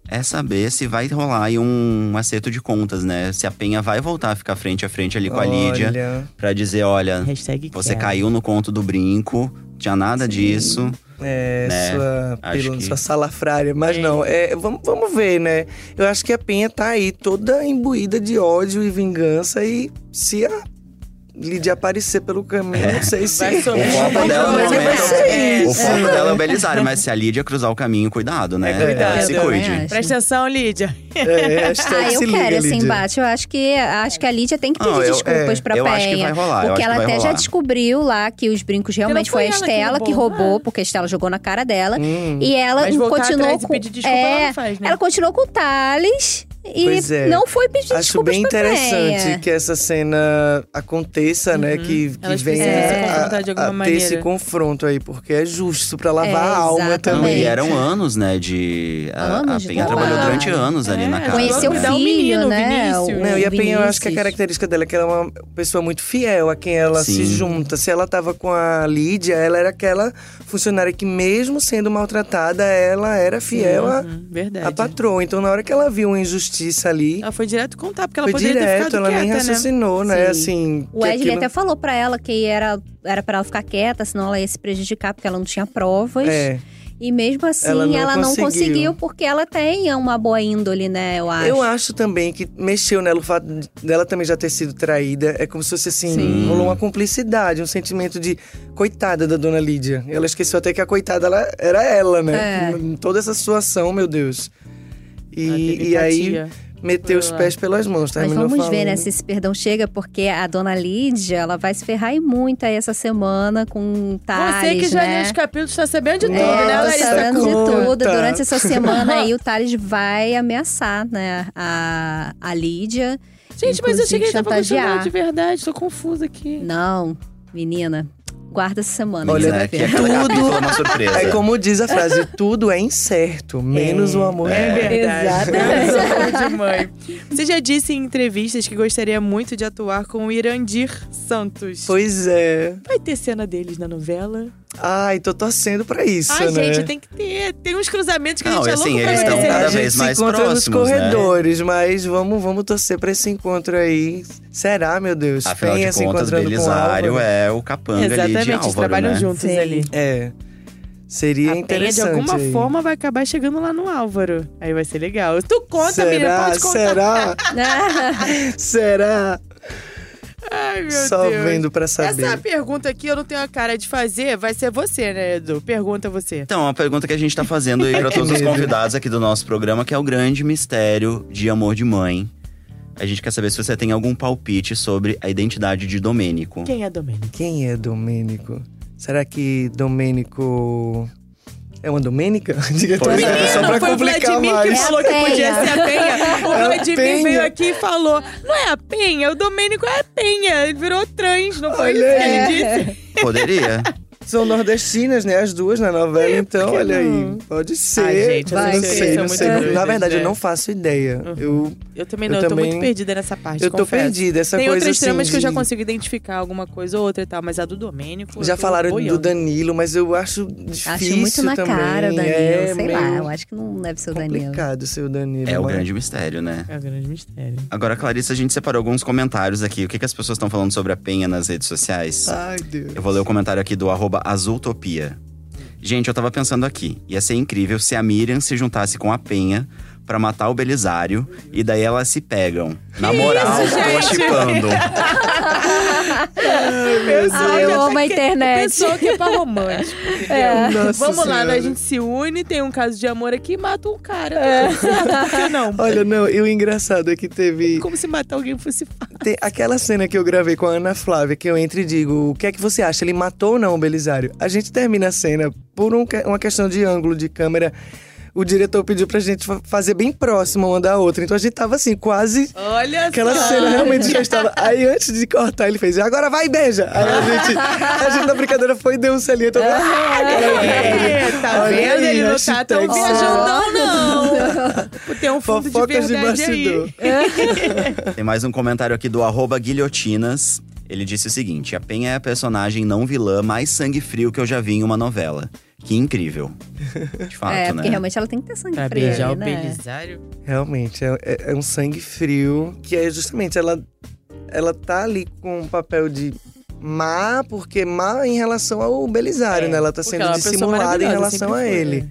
[SPEAKER 2] é saber se vai rolar aí um acerto de contas, né? Se a Penha vai voltar a ficar frente a frente ali com a Lídia
[SPEAKER 1] Olha,
[SPEAKER 2] pra dizer, olha,
[SPEAKER 3] Hashtag
[SPEAKER 2] você
[SPEAKER 3] quero.
[SPEAKER 2] caiu no conto do brinco, tinha nada disso.
[SPEAKER 1] É,
[SPEAKER 2] Né?
[SPEAKER 1] sua, pílula,
[SPEAKER 2] que-
[SPEAKER 1] sua salafrária. Mas
[SPEAKER 3] É.
[SPEAKER 1] não, é, vamos, vamos ver, né? Eu acho que a Penha tá aí toda imbuída de ódio e vingança. E se a Lídia aparecer pelo caminho, não sei se.
[SPEAKER 3] Vai.
[SPEAKER 2] O foco dela.
[SPEAKER 1] Mas vai ser
[SPEAKER 3] É.
[SPEAKER 2] O
[SPEAKER 1] isso.
[SPEAKER 2] foco dela é o Belisário, mas se a Lídia cruzar o caminho, cuidado, né?
[SPEAKER 1] É, cuidado.
[SPEAKER 2] Se cuide.
[SPEAKER 3] Presta atenção, Lídia.
[SPEAKER 1] É,
[SPEAKER 4] Ah, eu
[SPEAKER 1] liga,
[SPEAKER 4] quero esse
[SPEAKER 1] Lídia.
[SPEAKER 4] embate. Eu acho que acho que a Lídia tem que pedir
[SPEAKER 2] Não, eu-
[SPEAKER 4] desculpas
[SPEAKER 1] é,
[SPEAKER 4] pra
[SPEAKER 2] eu
[SPEAKER 4] Penha.
[SPEAKER 2] acho que vai rolar, eu
[SPEAKER 4] Porque ela até já descobriu lá que os brincos realmente
[SPEAKER 3] foi
[SPEAKER 4] foi a
[SPEAKER 3] ela que
[SPEAKER 4] Estela que
[SPEAKER 3] roubou.
[SPEAKER 4] roubou,
[SPEAKER 3] Ah.
[SPEAKER 4] porque a Estela jogou na cara dela.
[SPEAKER 1] Hum.
[SPEAKER 4] E ela continuou
[SPEAKER 3] atrás e
[SPEAKER 4] com.
[SPEAKER 3] pedir desculpa,
[SPEAKER 4] é,
[SPEAKER 3] ela não faz, né?
[SPEAKER 4] ela continuou com o Thales. E
[SPEAKER 1] Pois é.
[SPEAKER 4] não foi pedir
[SPEAKER 1] Acho
[SPEAKER 4] desculpas
[SPEAKER 1] bem interessante que essa cena aconteça, né? Que, que
[SPEAKER 3] Elas
[SPEAKER 1] venha
[SPEAKER 4] se
[SPEAKER 3] de
[SPEAKER 1] a, a ter esse confronto aí, porque é justo pra lavar
[SPEAKER 4] É,
[SPEAKER 1] a alma
[SPEAKER 4] exatamente.
[SPEAKER 2] Não,
[SPEAKER 1] também.
[SPEAKER 2] e eram anos, né, de… A,
[SPEAKER 4] Anos
[SPEAKER 2] a
[SPEAKER 4] de
[SPEAKER 2] Penha
[SPEAKER 4] trabalho.
[SPEAKER 2] trabalhou durante anos ali na
[SPEAKER 3] É,
[SPEAKER 2] casa.
[SPEAKER 4] Conheceu
[SPEAKER 2] né?
[SPEAKER 4] o
[SPEAKER 3] um
[SPEAKER 4] filho,
[SPEAKER 3] menino,
[SPEAKER 4] né?
[SPEAKER 3] Vinícius.
[SPEAKER 1] Não, e a Penha, eu acho que a característica dela é que ela é uma pessoa muito fiel a quem ela se
[SPEAKER 2] Sim.
[SPEAKER 1] junta. Se ela tava com a Lídia, ela era aquela funcionária que, mesmo sendo maltratada, ela era fiel a,
[SPEAKER 3] Uhum, verdade.
[SPEAKER 1] a patroa. Então, na hora que ela viu uma injustiça ali,
[SPEAKER 3] Ela foi direto contar, porque ela
[SPEAKER 1] foi
[SPEAKER 3] poderia ter
[SPEAKER 1] direto,
[SPEAKER 3] ficado
[SPEAKER 1] ela
[SPEAKER 3] quieta,
[SPEAKER 1] nem
[SPEAKER 3] né?
[SPEAKER 1] raciocinou, né?
[SPEAKER 4] Sim.
[SPEAKER 1] Assim.
[SPEAKER 4] O Wesley
[SPEAKER 1] aquilo-
[SPEAKER 4] até falou pra ela que era era para ela ficar quieta, senão ela ia se prejudicar porque ela não tinha provas.
[SPEAKER 1] É.
[SPEAKER 4] E mesmo assim,
[SPEAKER 1] Ela
[SPEAKER 4] ela
[SPEAKER 1] não
[SPEAKER 4] não,
[SPEAKER 1] conseguiu.
[SPEAKER 4] conseguiu porque ela tem uma boa índole, né? Eu acho.
[SPEAKER 1] Eu acho também que mexeu nela o fato de- dela também já ter sido traída. É como se fosse assim,
[SPEAKER 2] Sim.
[SPEAKER 1] rolou uma cumplicidade, um sentimento de coitada da dona Lídia. Ela esqueceu até que a coitada ela, era ela, né?
[SPEAKER 4] É.
[SPEAKER 1] Toda essa situação, meu Deus. E, e aí meteu os pés pelas mãos,
[SPEAKER 4] Mas
[SPEAKER 1] terminou
[SPEAKER 4] vamos ver,
[SPEAKER 1] falando.
[SPEAKER 4] né, se esse perdão chega, porque a dona Lídia, ela vai se ferrar e muito aí essa semana com Thales,
[SPEAKER 3] Você que já
[SPEAKER 4] né?
[SPEAKER 3] leu os capítulos tá sabendo de tudo,
[SPEAKER 1] Nossa,
[SPEAKER 3] né,
[SPEAKER 4] É, tô
[SPEAKER 3] Larissa?
[SPEAKER 4] sabendo de tudo. Durante essa semana aí, o Thales vai ameaçar, né, a, a Lídia.
[SPEAKER 3] Gente, mas eu cheguei a tava gostando dela
[SPEAKER 4] chantagear.
[SPEAKER 3] de verdade, tô confusa aqui.
[SPEAKER 4] Não, menina, guarda essa semana.
[SPEAKER 1] Olha,
[SPEAKER 2] né, que cada
[SPEAKER 1] Tudo-
[SPEAKER 2] é uma surpresa.
[SPEAKER 1] É como diz a frase, tudo é incerto, menos o amor.
[SPEAKER 3] É verdade.
[SPEAKER 4] Exatamente.
[SPEAKER 3] Amor de mãe. Você já disse em entrevistas que gostaria muito de atuar com o Irandir Santos.
[SPEAKER 1] Pois é.
[SPEAKER 3] Vai ter cena deles na novela?
[SPEAKER 1] Ai, tô torcendo pra isso,
[SPEAKER 3] Ai,
[SPEAKER 1] né?
[SPEAKER 3] gente, tem que ter. Tem uns cruzamentos que
[SPEAKER 2] Não,
[SPEAKER 3] a gente é
[SPEAKER 2] assim,
[SPEAKER 3] louco pra
[SPEAKER 2] eles estão cada vez
[SPEAKER 1] gente
[SPEAKER 2] mais
[SPEAKER 1] se encontra nos
[SPEAKER 2] próximos, né?
[SPEAKER 1] corredores, mas vamos, vamos torcer pra esse encontro aí. Será, meu Deus?
[SPEAKER 2] Afinal
[SPEAKER 1] Penha
[SPEAKER 2] de
[SPEAKER 1] se
[SPEAKER 2] contas, Belisário é o capanga ali de
[SPEAKER 3] Exatamente, eles
[SPEAKER 2] Álvaro,
[SPEAKER 3] trabalham
[SPEAKER 2] né?
[SPEAKER 3] juntos
[SPEAKER 4] Sim.
[SPEAKER 3] ali.
[SPEAKER 1] É. Seria
[SPEAKER 3] A Penha, de
[SPEAKER 1] interessante.
[SPEAKER 3] alguma
[SPEAKER 1] aí.
[SPEAKER 3] forma, vai acabar chegando lá no Álvaro. Aí vai ser legal. Tu conta, menina,
[SPEAKER 1] Será?
[SPEAKER 3] pode contar.
[SPEAKER 1] Será? Será?
[SPEAKER 3] Ai, meu
[SPEAKER 1] Só
[SPEAKER 3] Deus.
[SPEAKER 1] vendo pra saber.
[SPEAKER 3] Essa pergunta aqui eu não tenho a cara de fazer, vai ser você, né, Edu? Pergunta você.
[SPEAKER 2] Então, uma pergunta que a gente tá fazendo aí pra todos os convidados aqui do nosso programa, que é o grande mistério de amor de mãe. A gente quer saber se você tem algum palpite sobre a identidade de Domênico.
[SPEAKER 3] Quem é Domênico?
[SPEAKER 1] Quem é Domênico? Será que Domênico. É uma Domênica? Diga
[SPEAKER 2] Pois é.
[SPEAKER 1] só pra
[SPEAKER 3] foi o Vladimir
[SPEAKER 1] mais.
[SPEAKER 3] que falou que
[SPEAKER 4] É a
[SPEAKER 3] podia ser a Penha. O
[SPEAKER 1] É
[SPEAKER 3] Vladimir
[SPEAKER 1] Penha.
[SPEAKER 3] veio aqui e falou: não é a Penha, o Domênico é a Penha. Ele virou trans, não foi
[SPEAKER 1] Olha
[SPEAKER 3] isso que ele disse?
[SPEAKER 2] Poderia.
[SPEAKER 1] São nordestinas, né? As duas na novela, então,
[SPEAKER 3] que
[SPEAKER 1] olha
[SPEAKER 3] não?
[SPEAKER 1] aí. Pode ser.
[SPEAKER 3] Ai, gente,
[SPEAKER 4] essas
[SPEAKER 1] não sei, não
[SPEAKER 3] muito
[SPEAKER 1] sei.
[SPEAKER 3] doidas,
[SPEAKER 1] Na verdade,
[SPEAKER 3] né?
[SPEAKER 1] eu não faço ideia. Eu,
[SPEAKER 3] Eu também
[SPEAKER 1] Eu
[SPEAKER 3] não, eu, tô
[SPEAKER 1] também-
[SPEAKER 3] muito perdida nessa parte.
[SPEAKER 1] eu tô
[SPEAKER 3] confesso.
[SPEAKER 1] perdida. Essa
[SPEAKER 3] Tem
[SPEAKER 1] coisa
[SPEAKER 3] outras
[SPEAKER 1] assim.
[SPEAKER 3] tramas que eu já consigo identificar alguma coisa ou outra e tal, mas a do Domênico.
[SPEAKER 1] Já
[SPEAKER 3] eu tô
[SPEAKER 1] falaram do. Danilo, mas eu acho difícil
[SPEAKER 4] acho muito na
[SPEAKER 1] também.
[SPEAKER 4] cara, Danilo.
[SPEAKER 1] É
[SPEAKER 4] sei lá, eu acho que não deve ser o Danilo.
[SPEAKER 1] complicado ser o Danilo.
[SPEAKER 2] É o grande mistério, né?
[SPEAKER 3] É o grande mistério.
[SPEAKER 2] Agora, Clarissa, a gente separou alguns comentários aqui. O que, que as pessoas estão falando sobre a Penha nas redes sociais?
[SPEAKER 1] Ai, Deus.
[SPEAKER 2] Eu vou ler o comentário aqui do arroba Azultopia. Gente, eu tava pensando aqui. Ia ser incrível se a Miriam se juntasse com a Penha pra matar o Belisário. E daí elas se pegam. Na moral,
[SPEAKER 3] isso,
[SPEAKER 2] tô chipando.
[SPEAKER 4] Ai, eu amo a internet.
[SPEAKER 3] Pessoa que é pra romântico.
[SPEAKER 4] É.
[SPEAKER 1] Nossa
[SPEAKER 3] Vamos lá,
[SPEAKER 1] Senhora.
[SPEAKER 3] né? a gente se une, tem um caso de amor aqui e mata um cara. Por que não?
[SPEAKER 1] Olha, não, e o engraçado é que teve.
[SPEAKER 3] Como se matar alguém fosse fácil.
[SPEAKER 1] Tem aquela cena que eu gravei com a Ana Flávia, que eu entro e digo: o que é que você acha? Ele matou ou não o Belisário? A gente termina a cena por um uma questão de ângulo de câmera. O diretor pediu pra gente fa- fazer bem próximo uma da outra. Então a gente tava assim, quase.
[SPEAKER 3] Olha
[SPEAKER 1] Aquela
[SPEAKER 3] só.
[SPEAKER 1] cena realmente já estava. Aí antes de cortar, ele fez: agora vai, beija! Aí a gente, a gente na brincadeira foi e deu um selinho. Então, ah,
[SPEAKER 3] É, tá
[SPEAKER 1] Olha
[SPEAKER 3] vendo?
[SPEAKER 1] aí,
[SPEAKER 3] Ele não tá tão
[SPEAKER 1] hashtag
[SPEAKER 3] viajandão, não. Tem um fundo de
[SPEAKER 1] Fofocas de
[SPEAKER 3] verdade
[SPEAKER 1] bastidor.
[SPEAKER 3] aí.
[SPEAKER 2] Tem mais um comentário aqui do arroba Guilhotinas. Ele disse o seguinte: A Penha é a personagem não vilã mais sangue frio que eu já vi em uma novela. Que incrível. De fato,
[SPEAKER 4] É,
[SPEAKER 2] né?
[SPEAKER 4] porque realmente ela tem que ter sangue
[SPEAKER 3] Pra
[SPEAKER 4] frio,
[SPEAKER 3] beijar o
[SPEAKER 4] né?
[SPEAKER 3] Belisário.
[SPEAKER 1] Realmente, é, é- é um sangue frio, que é justamente ela, ela tá ali com um papel de má, porque má em relação ao Belisário,
[SPEAKER 3] É,
[SPEAKER 1] né? Ela tá sendo
[SPEAKER 3] é
[SPEAKER 1] dissimulada em relação a ele.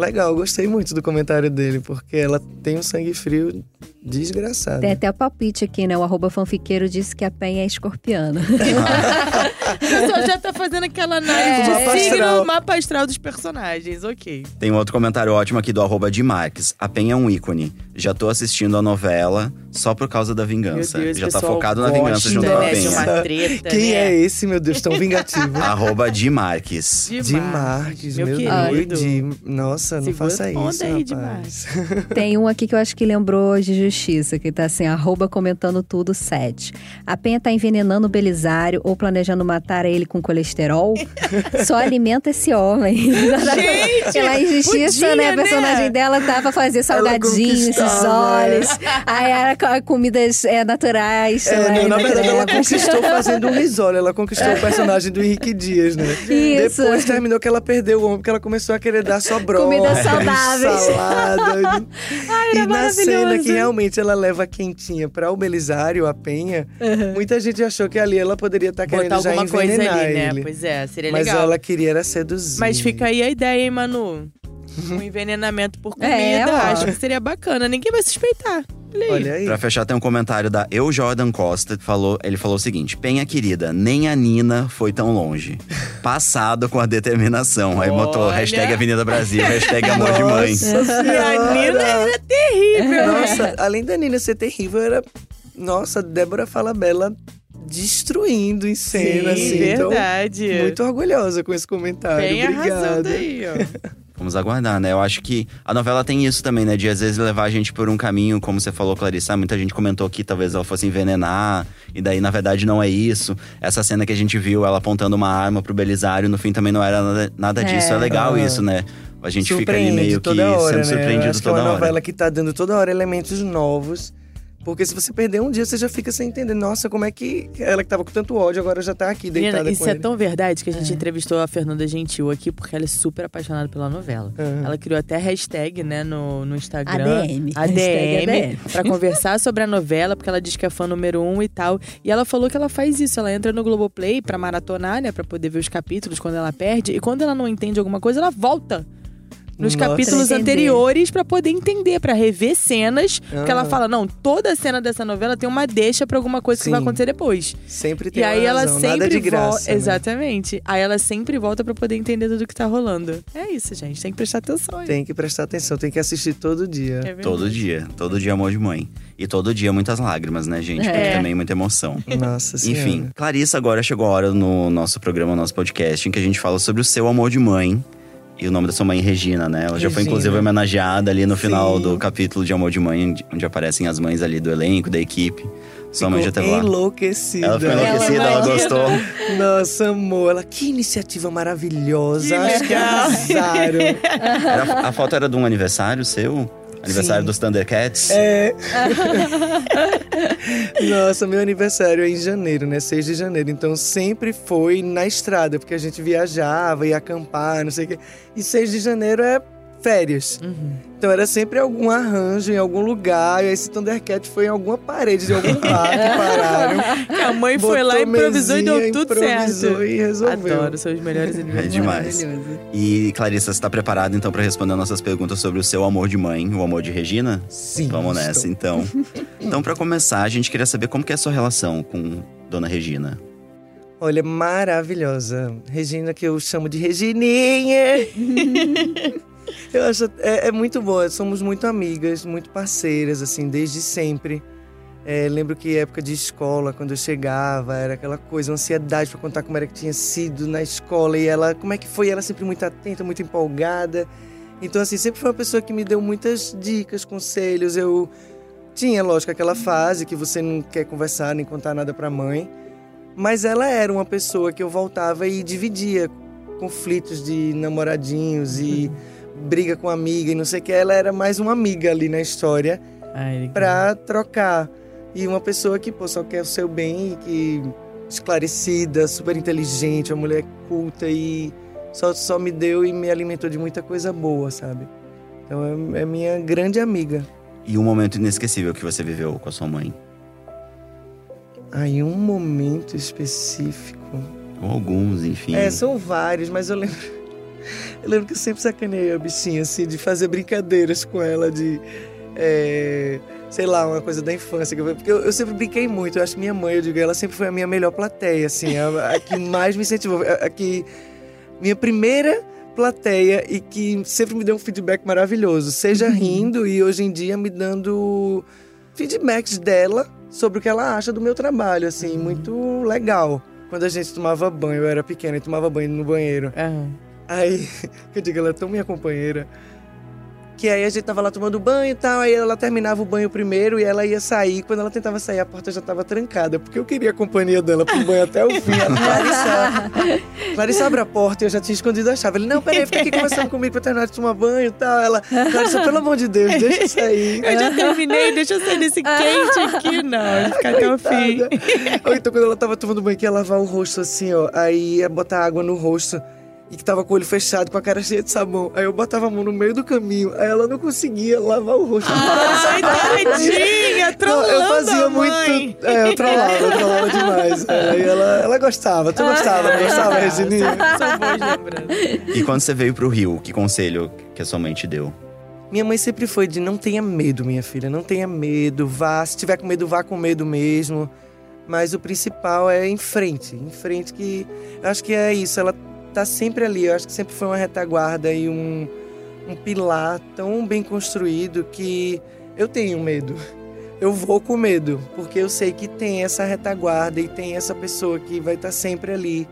[SPEAKER 1] Legal, gostei muito do comentário dele, porque ela tem um sangue frio desgraçado.
[SPEAKER 4] Tem até o palpite aqui, né? O arroba fanfiqueiro disse que a Penha é escorpiana.
[SPEAKER 3] A pessoa já tá fazendo aquela análise
[SPEAKER 1] É.
[SPEAKER 3] de
[SPEAKER 1] Mapa
[SPEAKER 3] signo,
[SPEAKER 1] astral.
[SPEAKER 3] mapa astral dos personagens, ok.
[SPEAKER 2] Tem um outro comentário ótimo aqui do arroba de Marques. A Penha é um ícone. Já tô assistindo a novela só por causa da vingança.
[SPEAKER 3] Meu Deus,
[SPEAKER 2] Já tá focado na vingança junto com a
[SPEAKER 3] né, de
[SPEAKER 2] Penha.
[SPEAKER 3] uma treta,
[SPEAKER 1] Quem
[SPEAKER 3] né?
[SPEAKER 1] é esse, meu Deus, tão vingativo?
[SPEAKER 2] Arroba Di Marques.
[SPEAKER 1] De Marques,
[SPEAKER 3] meu
[SPEAKER 1] meu,
[SPEAKER 3] querido.
[SPEAKER 1] Deus. Di- Nossa, não
[SPEAKER 3] Segura
[SPEAKER 1] faça isso,
[SPEAKER 3] aí,
[SPEAKER 1] rapaz.
[SPEAKER 4] Tem um aqui que eu acho que lembrou de justiça, que tá assim, arroba comentando tudo, 7. A Penha tá envenenando o Belisário ou planejando matar ele com colesterol? Só alimenta esse homem.
[SPEAKER 3] Gente,
[SPEAKER 4] Pela injustiça,
[SPEAKER 3] podia,
[SPEAKER 4] né? A
[SPEAKER 3] né?
[SPEAKER 4] personagem dela tá pra fazer salgadinhos, esses
[SPEAKER 1] conquistava,
[SPEAKER 4] olhos. Aí era comidas é, naturais. lá,
[SPEAKER 1] É, não, na verdade, ela conquistou fazendo um risole. Ela conquistou o personagem do Henrique Dias, né?
[SPEAKER 4] Isso.
[SPEAKER 1] Depois terminou que ela perdeu o homem, porque ela começou a querer dar só brote,
[SPEAKER 4] Comidas saudáveis.
[SPEAKER 1] salada. e na cena que realmente ela leva a quentinha pra o Belisário, a penha, muita gente achou que ali ela poderia estar querendo
[SPEAKER 3] Botar
[SPEAKER 1] já
[SPEAKER 3] alguma coisa
[SPEAKER 1] envenenar
[SPEAKER 3] ali, né?
[SPEAKER 1] ele.
[SPEAKER 3] Pois é, seria
[SPEAKER 1] Mas
[SPEAKER 3] legal.
[SPEAKER 1] ela queria era seduzir.
[SPEAKER 3] Mas fica aí a ideia, hein, Manu? Um envenenamento por comida,
[SPEAKER 4] É,
[SPEAKER 3] acho que seria bacana. Ninguém vai suspeitar. Olha aí.
[SPEAKER 1] Olha aí.
[SPEAKER 2] Pra fechar, tem um comentário da Eu Jordan Costa. Falou, ele falou o seguinte: Penha querida, nem a Nina foi tão longe. Passado com a determinação. Aí botou hashtag Avenida Brasil, hashtag amor de mãe.
[SPEAKER 1] Nossa
[SPEAKER 3] E a. Nina era terrível?
[SPEAKER 1] Nossa, além da Nina ser terrível, era. Nossa, Débora Falabella destruindo em cena,
[SPEAKER 3] Sim,
[SPEAKER 1] assim.
[SPEAKER 3] verdade.
[SPEAKER 1] Então, muito orgulhosa com esse comentário.
[SPEAKER 3] Bem
[SPEAKER 1] Obrigado.
[SPEAKER 3] aí, ó.
[SPEAKER 2] Vamos aguardar, né? Eu acho que a novela tem isso também, né? De às vezes levar a gente por um caminho, como você falou, Clarissa. Muita gente comentou que talvez ela fosse envenenar, e daí, na verdade, não é isso. Essa cena que a gente viu, ela apontando uma arma pro Belisário, no fim também não era nada, nada disso. É,
[SPEAKER 4] É.
[SPEAKER 2] legal
[SPEAKER 1] Ah.
[SPEAKER 2] isso, né? A gente fica ali meio que
[SPEAKER 1] hora,
[SPEAKER 2] sendo
[SPEAKER 1] né?
[SPEAKER 2] surpreendido
[SPEAKER 1] que
[SPEAKER 2] toda
[SPEAKER 1] é uma
[SPEAKER 2] hora.
[SPEAKER 1] novela que tá dando toda hora elementos novos. Porque se você perder um dia, você já fica sem entender. Nossa, como é que ela que tava com tanto ódio agora já tá aqui deitada
[SPEAKER 3] Menina, isso é
[SPEAKER 1] ele.
[SPEAKER 3] tão verdade que a gente entrevistou a Fernanda Gentil aqui porque ela é super apaixonada pela novela.
[SPEAKER 1] Aham.
[SPEAKER 3] Ela criou até hashtag, né, no, no Instagram.
[SPEAKER 4] ADM.
[SPEAKER 3] ADM.
[SPEAKER 4] Hashtag ADM.
[SPEAKER 3] Pra conversar sobre a novela, porque ela diz que é fã número um e tal. E ela falou que ela faz isso. Ela entra no Globoplay pra maratonar, né, pra poder ver os capítulos quando ela perde. E quando ela não entende alguma coisa, ela volta. Nos
[SPEAKER 1] Nossa.
[SPEAKER 3] capítulos anteriores pra poder entender, pra rever cenas, porque ela
[SPEAKER 1] Ah.
[SPEAKER 3] fala: "Não, toda cena dessa novela tem uma deixa pra alguma coisa que vai
[SPEAKER 1] Sim.
[SPEAKER 3] acontecer depois".
[SPEAKER 1] Sempre tem
[SPEAKER 3] E aí
[SPEAKER 1] uma
[SPEAKER 3] ela
[SPEAKER 1] razão,
[SPEAKER 3] sempre
[SPEAKER 1] nada de
[SPEAKER 3] volta.
[SPEAKER 1] graça. né?
[SPEAKER 3] Exatamente. Aí ela sempre volta pra poder entender tudo que tá rolando. É isso, gente. Tem que prestar atenção aí.
[SPEAKER 1] Tem que prestar atenção, tem que assistir todo dia.
[SPEAKER 3] É.
[SPEAKER 2] Todo dia. Todo dia amor de mãe. E todo dia muitas lágrimas, né, gente? Porque
[SPEAKER 3] É.
[SPEAKER 2] também muita emoção.
[SPEAKER 1] Nossa senhora.
[SPEAKER 2] Enfim, Clarissa, agora chegou a hora no nosso programa, no nosso podcast, em que a gente fala sobre o seu amor de mãe. E o nome da sua mãe é Regina, né? Ela já foi,
[SPEAKER 1] Regina.
[SPEAKER 2] inclusive, homenageada ali no final
[SPEAKER 1] Sim.
[SPEAKER 2] do capítulo de Amor de Mãe, onde- aparecem as mães ali do elenco, da equipe. Sua mãe já
[SPEAKER 1] Ficou
[SPEAKER 2] teve lá.
[SPEAKER 1] enlouquecida.
[SPEAKER 2] Ela ficou enlouquecida, ela,
[SPEAKER 3] imagina.
[SPEAKER 2] gostou.
[SPEAKER 1] Nossa, amor. Ela, que iniciativa maravilhosa.
[SPEAKER 3] Que
[SPEAKER 1] Acho que arrasaram.
[SPEAKER 2] Era- a foto era de um aniversário seu? Aniversário
[SPEAKER 1] Sim.
[SPEAKER 2] dos Thundercats?
[SPEAKER 1] É. Nossa, meu aniversário é em janeiro, né? 6 de janeiro. Então sempre foi na estrada, porque a gente viajava, ia acampar, não sei o quê. E 6 de janeiro é férias.
[SPEAKER 3] Uhum.
[SPEAKER 1] Então era sempre algum arranjo em algum lugar. E esse Thundercat foi em alguma parede de algum bar que pararam.
[SPEAKER 3] Que a mãe foi lá, improvisou e deu tudo
[SPEAKER 1] improvisou
[SPEAKER 3] certo.
[SPEAKER 1] e resolveu.
[SPEAKER 3] Adoro, são os melhores
[SPEAKER 2] É
[SPEAKER 3] aniversários.
[SPEAKER 2] demais. E Clarissa, você tá preparada então pra responder nossas perguntas sobre o seu amor de mãe, o amor de Regina?
[SPEAKER 1] Sim.
[SPEAKER 2] Vamos nessa,
[SPEAKER 1] estou.
[SPEAKER 2] então. Então, pra começar, a gente queria saber como que é a sua relação com Dona Regina.
[SPEAKER 1] Olha, maravilhosa. Regina, que eu chamo de Regininha. eu acho é, é muito boa. Somos muito amigas, muito parceiras, assim, desde sempre. É, lembro que época de escola, quando eu chegava, era aquela coisa, ansiedade para contar como era que tinha sido na escola e ela, como é que foi? Ela sempre muito atenta, muito empolgada. Então, assim, sempre foi uma pessoa que me deu muitas dicas, conselhos. Eu tinha, lógico, aquela fase que você não quer conversar nem contar nada pra mãe. Mas ela era uma pessoa que eu voltava e dividia conflitos de namoradinhos e briga com amiga e não sei o que. Ela era mais uma amiga ali na história
[SPEAKER 3] Ai, legal.
[SPEAKER 1] pra trocar. E uma pessoa que pô, só quer o seu bem e que esclarecida, super inteligente, uma mulher culta e só, só me deu e me alimentou de muita coisa boa, sabe? Então é, é minha grande amiga.
[SPEAKER 2] E um momento inesquecível que você viveu com a sua mãe?
[SPEAKER 1] Aí um momento específico.
[SPEAKER 2] Ou alguns, enfim.
[SPEAKER 1] É, são vários, mas eu lembro. Eu lembro que eu sempre sacaneei a bichinha, assim, de fazer brincadeiras com ela, de. é, sei lá, uma coisa da infância. Porque eu, eu sempre brinquei muito. Eu acho que minha mãe, eu digo, ela sempre foi a minha melhor plateia, assim, a, a que mais me incentivou. A, a que. Minha primeira plateia e que sempre me deu um feedback maravilhoso. Seja rindo e hoje em dia me dando feedbacks dela sobre o que ela acha do meu trabalho, assim, muito legal. Quando a gente tomava banho, eu era pequena e tomava banho no banheiro.
[SPEAKER 3] Aham.
[SPEAKER 1] Aí, eu digo, ela é tão minha companheira. Que aí a gente tava lá tomando banho e tal, aí ela terminava o banho primeiro e ela ia sair. Quando ela tentava sair, a porta já tava trancada, porque eu queria a companhia dela pro banho até o fim. A Clarissa, Clarissa abre a porta e eu já tinha escondido a chave. Ele, não, peraí, fica aqui conversando comigo pra terminar de tomar banho e tal. Ela, Clarissa, pelo amor de Deus, deixa eu sair.
[SPEAKER 3] Eu já terminei, deixa eu sair desse quente aqui. Não, ele fica até o fim.
[SPEAKER 1] Ou então quando ela tava tomando banho, que ia lavar o rosto assim, ó. Aí ia botar água no rosto. E que tava com o olho fechado, com a cara cheia de sabão. Aí eu botava a mão no meio do caminho. Aí ela não conseguia lavar o rosto.
[SPEAKER 3] Ai, tadinha,
[SPEAKER 1] Não,
[SPEAKER 3] trollando
[SPEAKER 1] eu fazia muito. É, eu trollava, eu trollava demais. É, Aí ela, ela gostava. Tu gostava, não gostava, Regininha?
[SPEAKER 3] São boas lembranças.
[SPEAKER 2] E quando você veio pro Rio, que conselho que a sua mãe te deu?
[SPEAKER 1] Minha mãe sempre foi de não tenha medo, minha filha. Não tenha medo, vá. Se tiver com medo, vá com medo mesmo. Mas o principal é em frente. Em frente que. Eu acho que é isso. Ela tá sempre ali. Eu acho que sempre foi uma retaguarda e um, um pilar tão bem construído que eu tenho medo. Eu vou com medo, porque eu sei que tem essa retaguarda e tem essa pessoa que vai estar sempre ali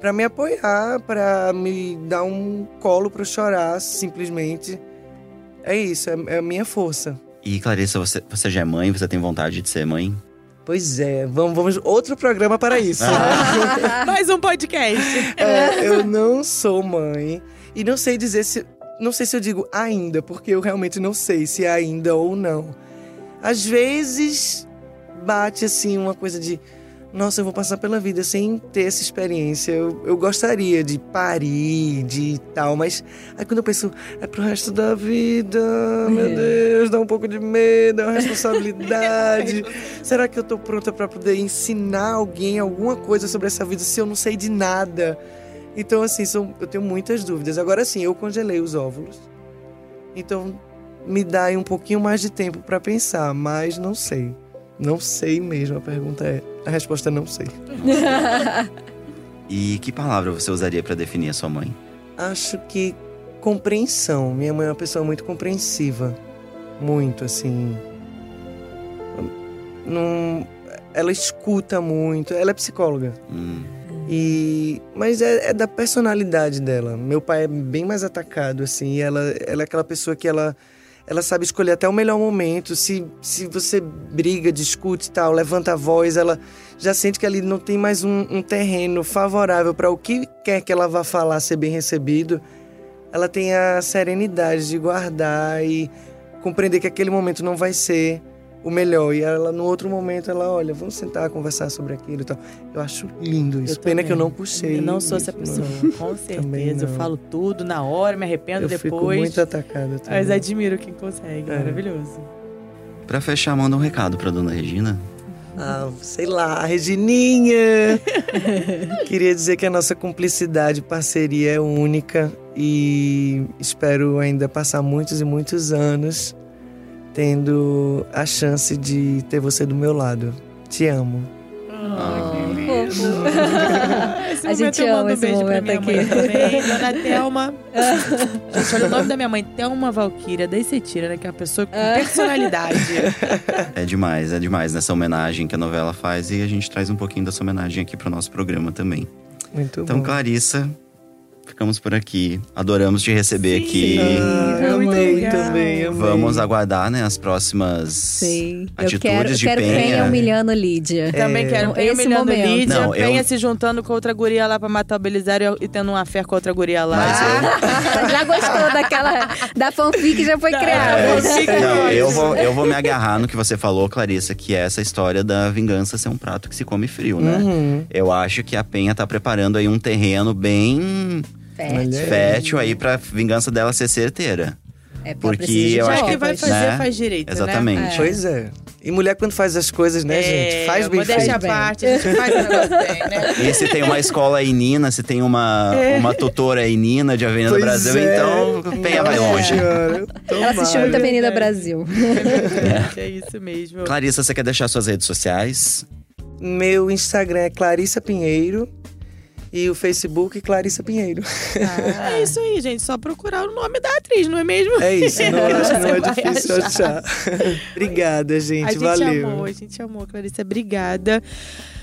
[SPEAKER 1] para me apoiar, para me dar um colo para chorar, simplesmente. É isso, é, é a minha força.
[SPEAKER 2] E Clarissa, você, você já é mãe? Você tem vontade de ser mãe?
[SPEAKER 1] Pois é, vamos, vamos outro programa para isso.
[SPEAKER 3] Mais um podcast.
[SPEAKER 1] É, eu não sou mãe e não sei dizer se. Não sei se eu digo ainda, porque eu realmente não sei se é ainda ou não. Às vezes bate assim uma coisa de. Nossa, eu vou passar pela vida sem ter essa experiência. Eu, eu gostaria de parir, de tal, mas aí quando eu penso, é pro resto da vida, meu Deus, dá um pouco de medo, é uma responsabilidade. Será que eu tô pronta para poder ensinar alguém alguma coisa sobre essa vida se eu não sei de nada? Então, assim, são, eu tenho muitas dúvidas. Agora sim, eu congelei os óvulos. Então, me dá aí um pouquinho mais de tempo para pensar, mas não sei. Não sei mesmo. A pergunta é. A resposta é não sei.
[SPEAKER 2] E que palavra você usaria pra definir a sua mãe?
[SPEAKER 1] Acho que compreensão. Minha mãe é uma pessoa muito compreensiva. Muito, assim. Não, ela escuta muito. Ela é psicóloga.
[SPEAKER 2] Hum,
[SPEAKER 1] E, mas é, é da personalidade dela. Meu pai é bem mais atacado, assim. E ela, ela é aquela pessoa que ela, ela sabe escolher até o melhor momento. Se, se você briga, discute tal, levanta a voz, ela já sente que ali não tem mais um, um terreno favorável para o que quer que ela vá falar ser bem recebido. Ela tem a serenidade de guardar e compreender que aquele momento não vai ser o melhor. E ela, no outro momento, ela, olha, vamos sentar, conversar sobre aquilo e tal. Eu acho lindo isso. Pena que eu não puxei.
[SPEAKER 3] Eu não sou essa
[SPEAKER 1] isso,
[SPEAKER 3] pessoa,
[SPEAKER 1] não.
[SPEAKER 3] com
[SPEAKER 1] Também
[SPEAKER 3] certeza. Eu falo tudo na hora, me arrependo
[SPEAKER 1] Eu fico
[SPEAKER 3] depois.
[SPEAKER 1] muito atacada também.
[SPEAKER 3] Mas admiro quem consegue,
[SPEAKER 1] É.
[SPEAKER 3] maravilhoso.
[SPEAKER 2] Pra fechar, manda um recado pra dona Regina.
[SPEAKER 1] Ah, sei lá, Regininha! Queria dizer que a nossa cumplicidade e parceria é única e espero ainda passar muitos e muitos anos tendo a chance de ter você do meu lado. Te amo.
[SPEAKER 3] Esse
[SPEAKER 4] A
[SPEAKER 3] momento
[SPEAKER 4] gente
[SPEAKER 3] eu mando
[SPEAKER 4] ama
[SPEAKER 3] um
[SPEAKER 4] esse
[SPEAKER 3] beijo pra
[SPEAKER 4] momento
[SPEAKER 3] minha mãe
[SPEAKER 4] aqui.
[SPEAKER 3] também. Dona Thelma. Gente, olha o nome da minha mãe. Thelma Valquíria da Cetira, né? Que é uma pessoa com personalidade.
[SPEAKER 2] É demais, é demais nessa homenagem que a novela faz e a gente traz um pouquinho dessa homenagem aqui pro nosso programa também.
[SPEAKER 1] Muito
[SPEAKER 2] Então,
[SPEAKER 1] bom.
[SPEAKER 2] Clarissa, ficamos por aqui. Adoramos te receber aqui.
[SPEAKER 1] Ah, amei também, amei.
[SPEAKER 2] Vamos aguardar, né, as próximas
[SPEAKER 4] Sim. Eu
[SPEAKER 2] atitudes
[SPEAKER 4] quero,
[SPEAKER 2] de
[SPEAKER 4] quero
[SPEAKER 2] Penha.
[SPEAKER 4] Penha humilhando Lídia.
[SPEAKER 3] Também quero Penha
[SPEAKER 4] esse
[SPEAKER 3] humilhando
[SPEAKER 4] momento.
[SPEAKER 3] Lídia,
[SPEAKER 2] Não, eu-
[SPEAKER 3] Penha se juntando com outra guria lá pra matar o Belisário e tendo uma fé com outra guria lá.
[SPEAKER 2] Mas eu-
[SPEAKER 4] já gostou daquela. Da fanfic que já foi criada.
[SPEAKER 3] É,
[SPEAKER 2] Não, eu vou, eu vou me agarrar no que você falou, Clarissa, que é essa história da vingança ser um prato que se come frio, né?
[SPEAKER 1] Uhum.
[SPEAKER 2] Eu acho que a Penha tá preparando aí um terreno bem
[SPEAKER 4] Fértil.
[SPEAKER 2] Fértil aí pra vingança dela ser certeira.
[SPEAKER 4] É
[SPEAKER 2] Porque eu acho que
[SPEAKER 3] vai fazer,
[SPEAKER 2] né?
[SPEAKER 3] faz direito, né?
[SPEAKER 2] Exatamente.
[SPEAKER 1] Pois é. E mulher quando faz as coisas, né, gente? Faz bem feito.
[SPEAKER 3] à parte, a gente faz o negócio bem, né?
[SPEAKER 2] E se tem uma escola aí Nina, se tem uma, uma tutora aí Nina de Avenida
[SPEAKER 1] Pois
[SPEAKER 2] Brasil,
[SPEAKER 1] é.
[SPEAKER 2] então Penha vai longe.
[SPEAKER 1] Senhora,
[SPEAKER 4] Ela assistiu muito Avenida Brasil.
[SPEAKER 3] É isso mesmo.
[SPEAKER 2] Clarissa, você quer deixar suas redes sociais?
[SPEAKER 1] Meu Instagram é Clarissa Pinheiro. E o Facebook, Clarissa Pinheiro.
[SPEAKER 3] Ah, é isso aí, gente. Só procurar o nome da atriz, não é mesmo?
[SPEAKER 1] É isso, não, acho não é
[SPEAKER 3] vai
[SPEAKER 1] difícil achar. Obrigada, gente.
[SPEAKER 3] A gente
[SPEAKER 1] Valeu.
[SPEAKER 3] amou, a gente amou, Clarissa. Obrigada.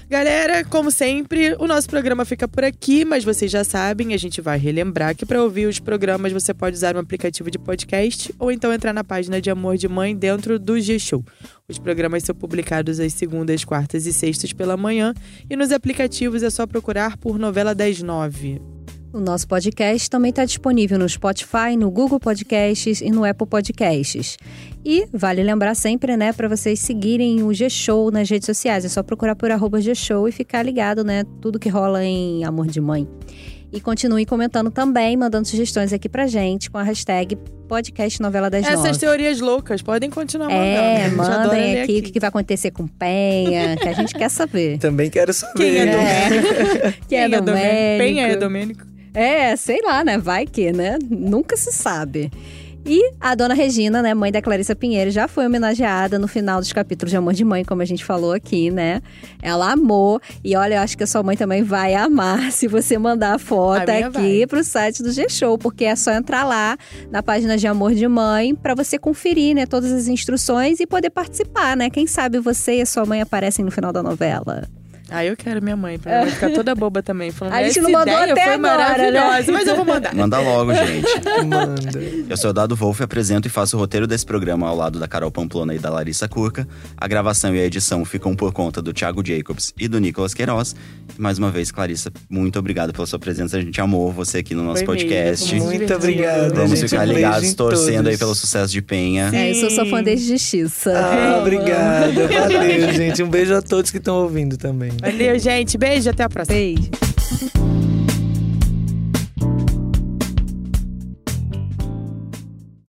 [SPEAKER 3] Galera, como sempre, o nosso programa fica por aqui, mas vocês já sabem, a gente vai relembrar que para ouvir os programas você pode usar um aplicativo de podcast ou então entrar na página de Amor de Mãe dentro do G-Show. Os programas são publicados às segundas, quartas e sextas pela manhã e nos aplicativos é só procurar por Novela das Nove.
[SPEAKER 4] O nosso podcast também está disponível no Spotify, no Google Podcasts e no Apple Podcasts. E vale lembrar sempre, né, para vocês seguirem o G-Show nas redes sociais. É só procurar por arroba G-Show e ficar ligado, né, tudo que rola em Amor de Mãe. E continue comentando também, mandando sugestões aqui pra gente com a hashtag podcast novela das
[SPEAKER 3] Essas
[SPEAKER 4] nove.
[SPEAKER 3] teorias loucas podem continuar mandando.
[SPEAKER 4] É,
[SPEAKER 3] a gente adora
[SPEAKER 4] mandem
[SPEAKER 3] ler
[SPEAKER 4] aqui o que vai acontecer com Penha, que a gente quer saber.
[SPEAKER 1] Também quero saber.
[SPEAKER 3] Quem é Domênico?
[SPEAKER 4] Quem é
[SPEAKER 3] Domênico?
[SPEAKER 4] Domênico?
[SPEAKER 3] Penha é Domênico?
[SPEAKER 4] É, sei lá, né? Vai que, né? Nunca se sabe. E a dona Regina, né, mãe da Clarissa Pinheiro, já foi homenageada no final dos capítulos de Amor de Mãe, como a gente falou aqui, né? Ela amou. E olha, eu acho que a sua mãe também vai amar se você mandar a foto
[SPEAKER 3] A
[SPEAKER 4] aqui
[SPEAKER 3] vai.
[SPEAKER 4] pro site do G-Show, porque é só entrar lá na página de Amor de Mãe para você conferir, né, todas as instruções e poder participar, né? Quem sabe você e a sua mãe aparecem no final da novela.
[SPEAKER 3] Ah, eu quero minha mãe, pra mãe ficar toda boba também. Falando,
[SPEAKER 4] A gente não mandou
[SPEAKER 3] ideia
[SPEAKER 4] até
[SPEAKER 3] foi
[SPEAKER 4] agora,
[SPEAKER 3] maravilhosa,
[SPEAKER 4] né?
[SPEAKER 3] mas eu vou mandar.
[SPEAKER 2] Manda logo, gente.
[SPEAKER 1] Manda.
[SPEAKER 2] Eu sou o Dado Wolff, apresento e faço o roteiro desse programa ao lado da Carol Pamplona e da Larissa Curca. A gravação e a edição ficam por conta do Thiago Jacobs e do Nicolas Queiroz. E mais uma vez, Clarissa, muito obrigado pela sua presença. A gente amou você aqui no nosso
[SPEAKER 3] Foi mesmo,
[SPEAKER 2] podcast.
[SPEAKER 3] foi
[SPEAKER 1] Muito obrigado,
[SPEAKER 2] Vamos
[SPEAKER 1] gente.
[SPEAKER 2] ficar ligados, torcendo
[SPEAKER 1] todos.
[SPEAKER 2] aí pelo sucesso de Penha.
[SPEAKER 4] É, eu sou sua fã desde Justiça.
[SPEAKER 1] Ah, obrigada. Valeu, gente. Um beijo a todos que estão ouvindo também.
[SPEAKER 3] Valeu, gente. Beijo, até a próxima.
[SPEAKER 4] Beijo.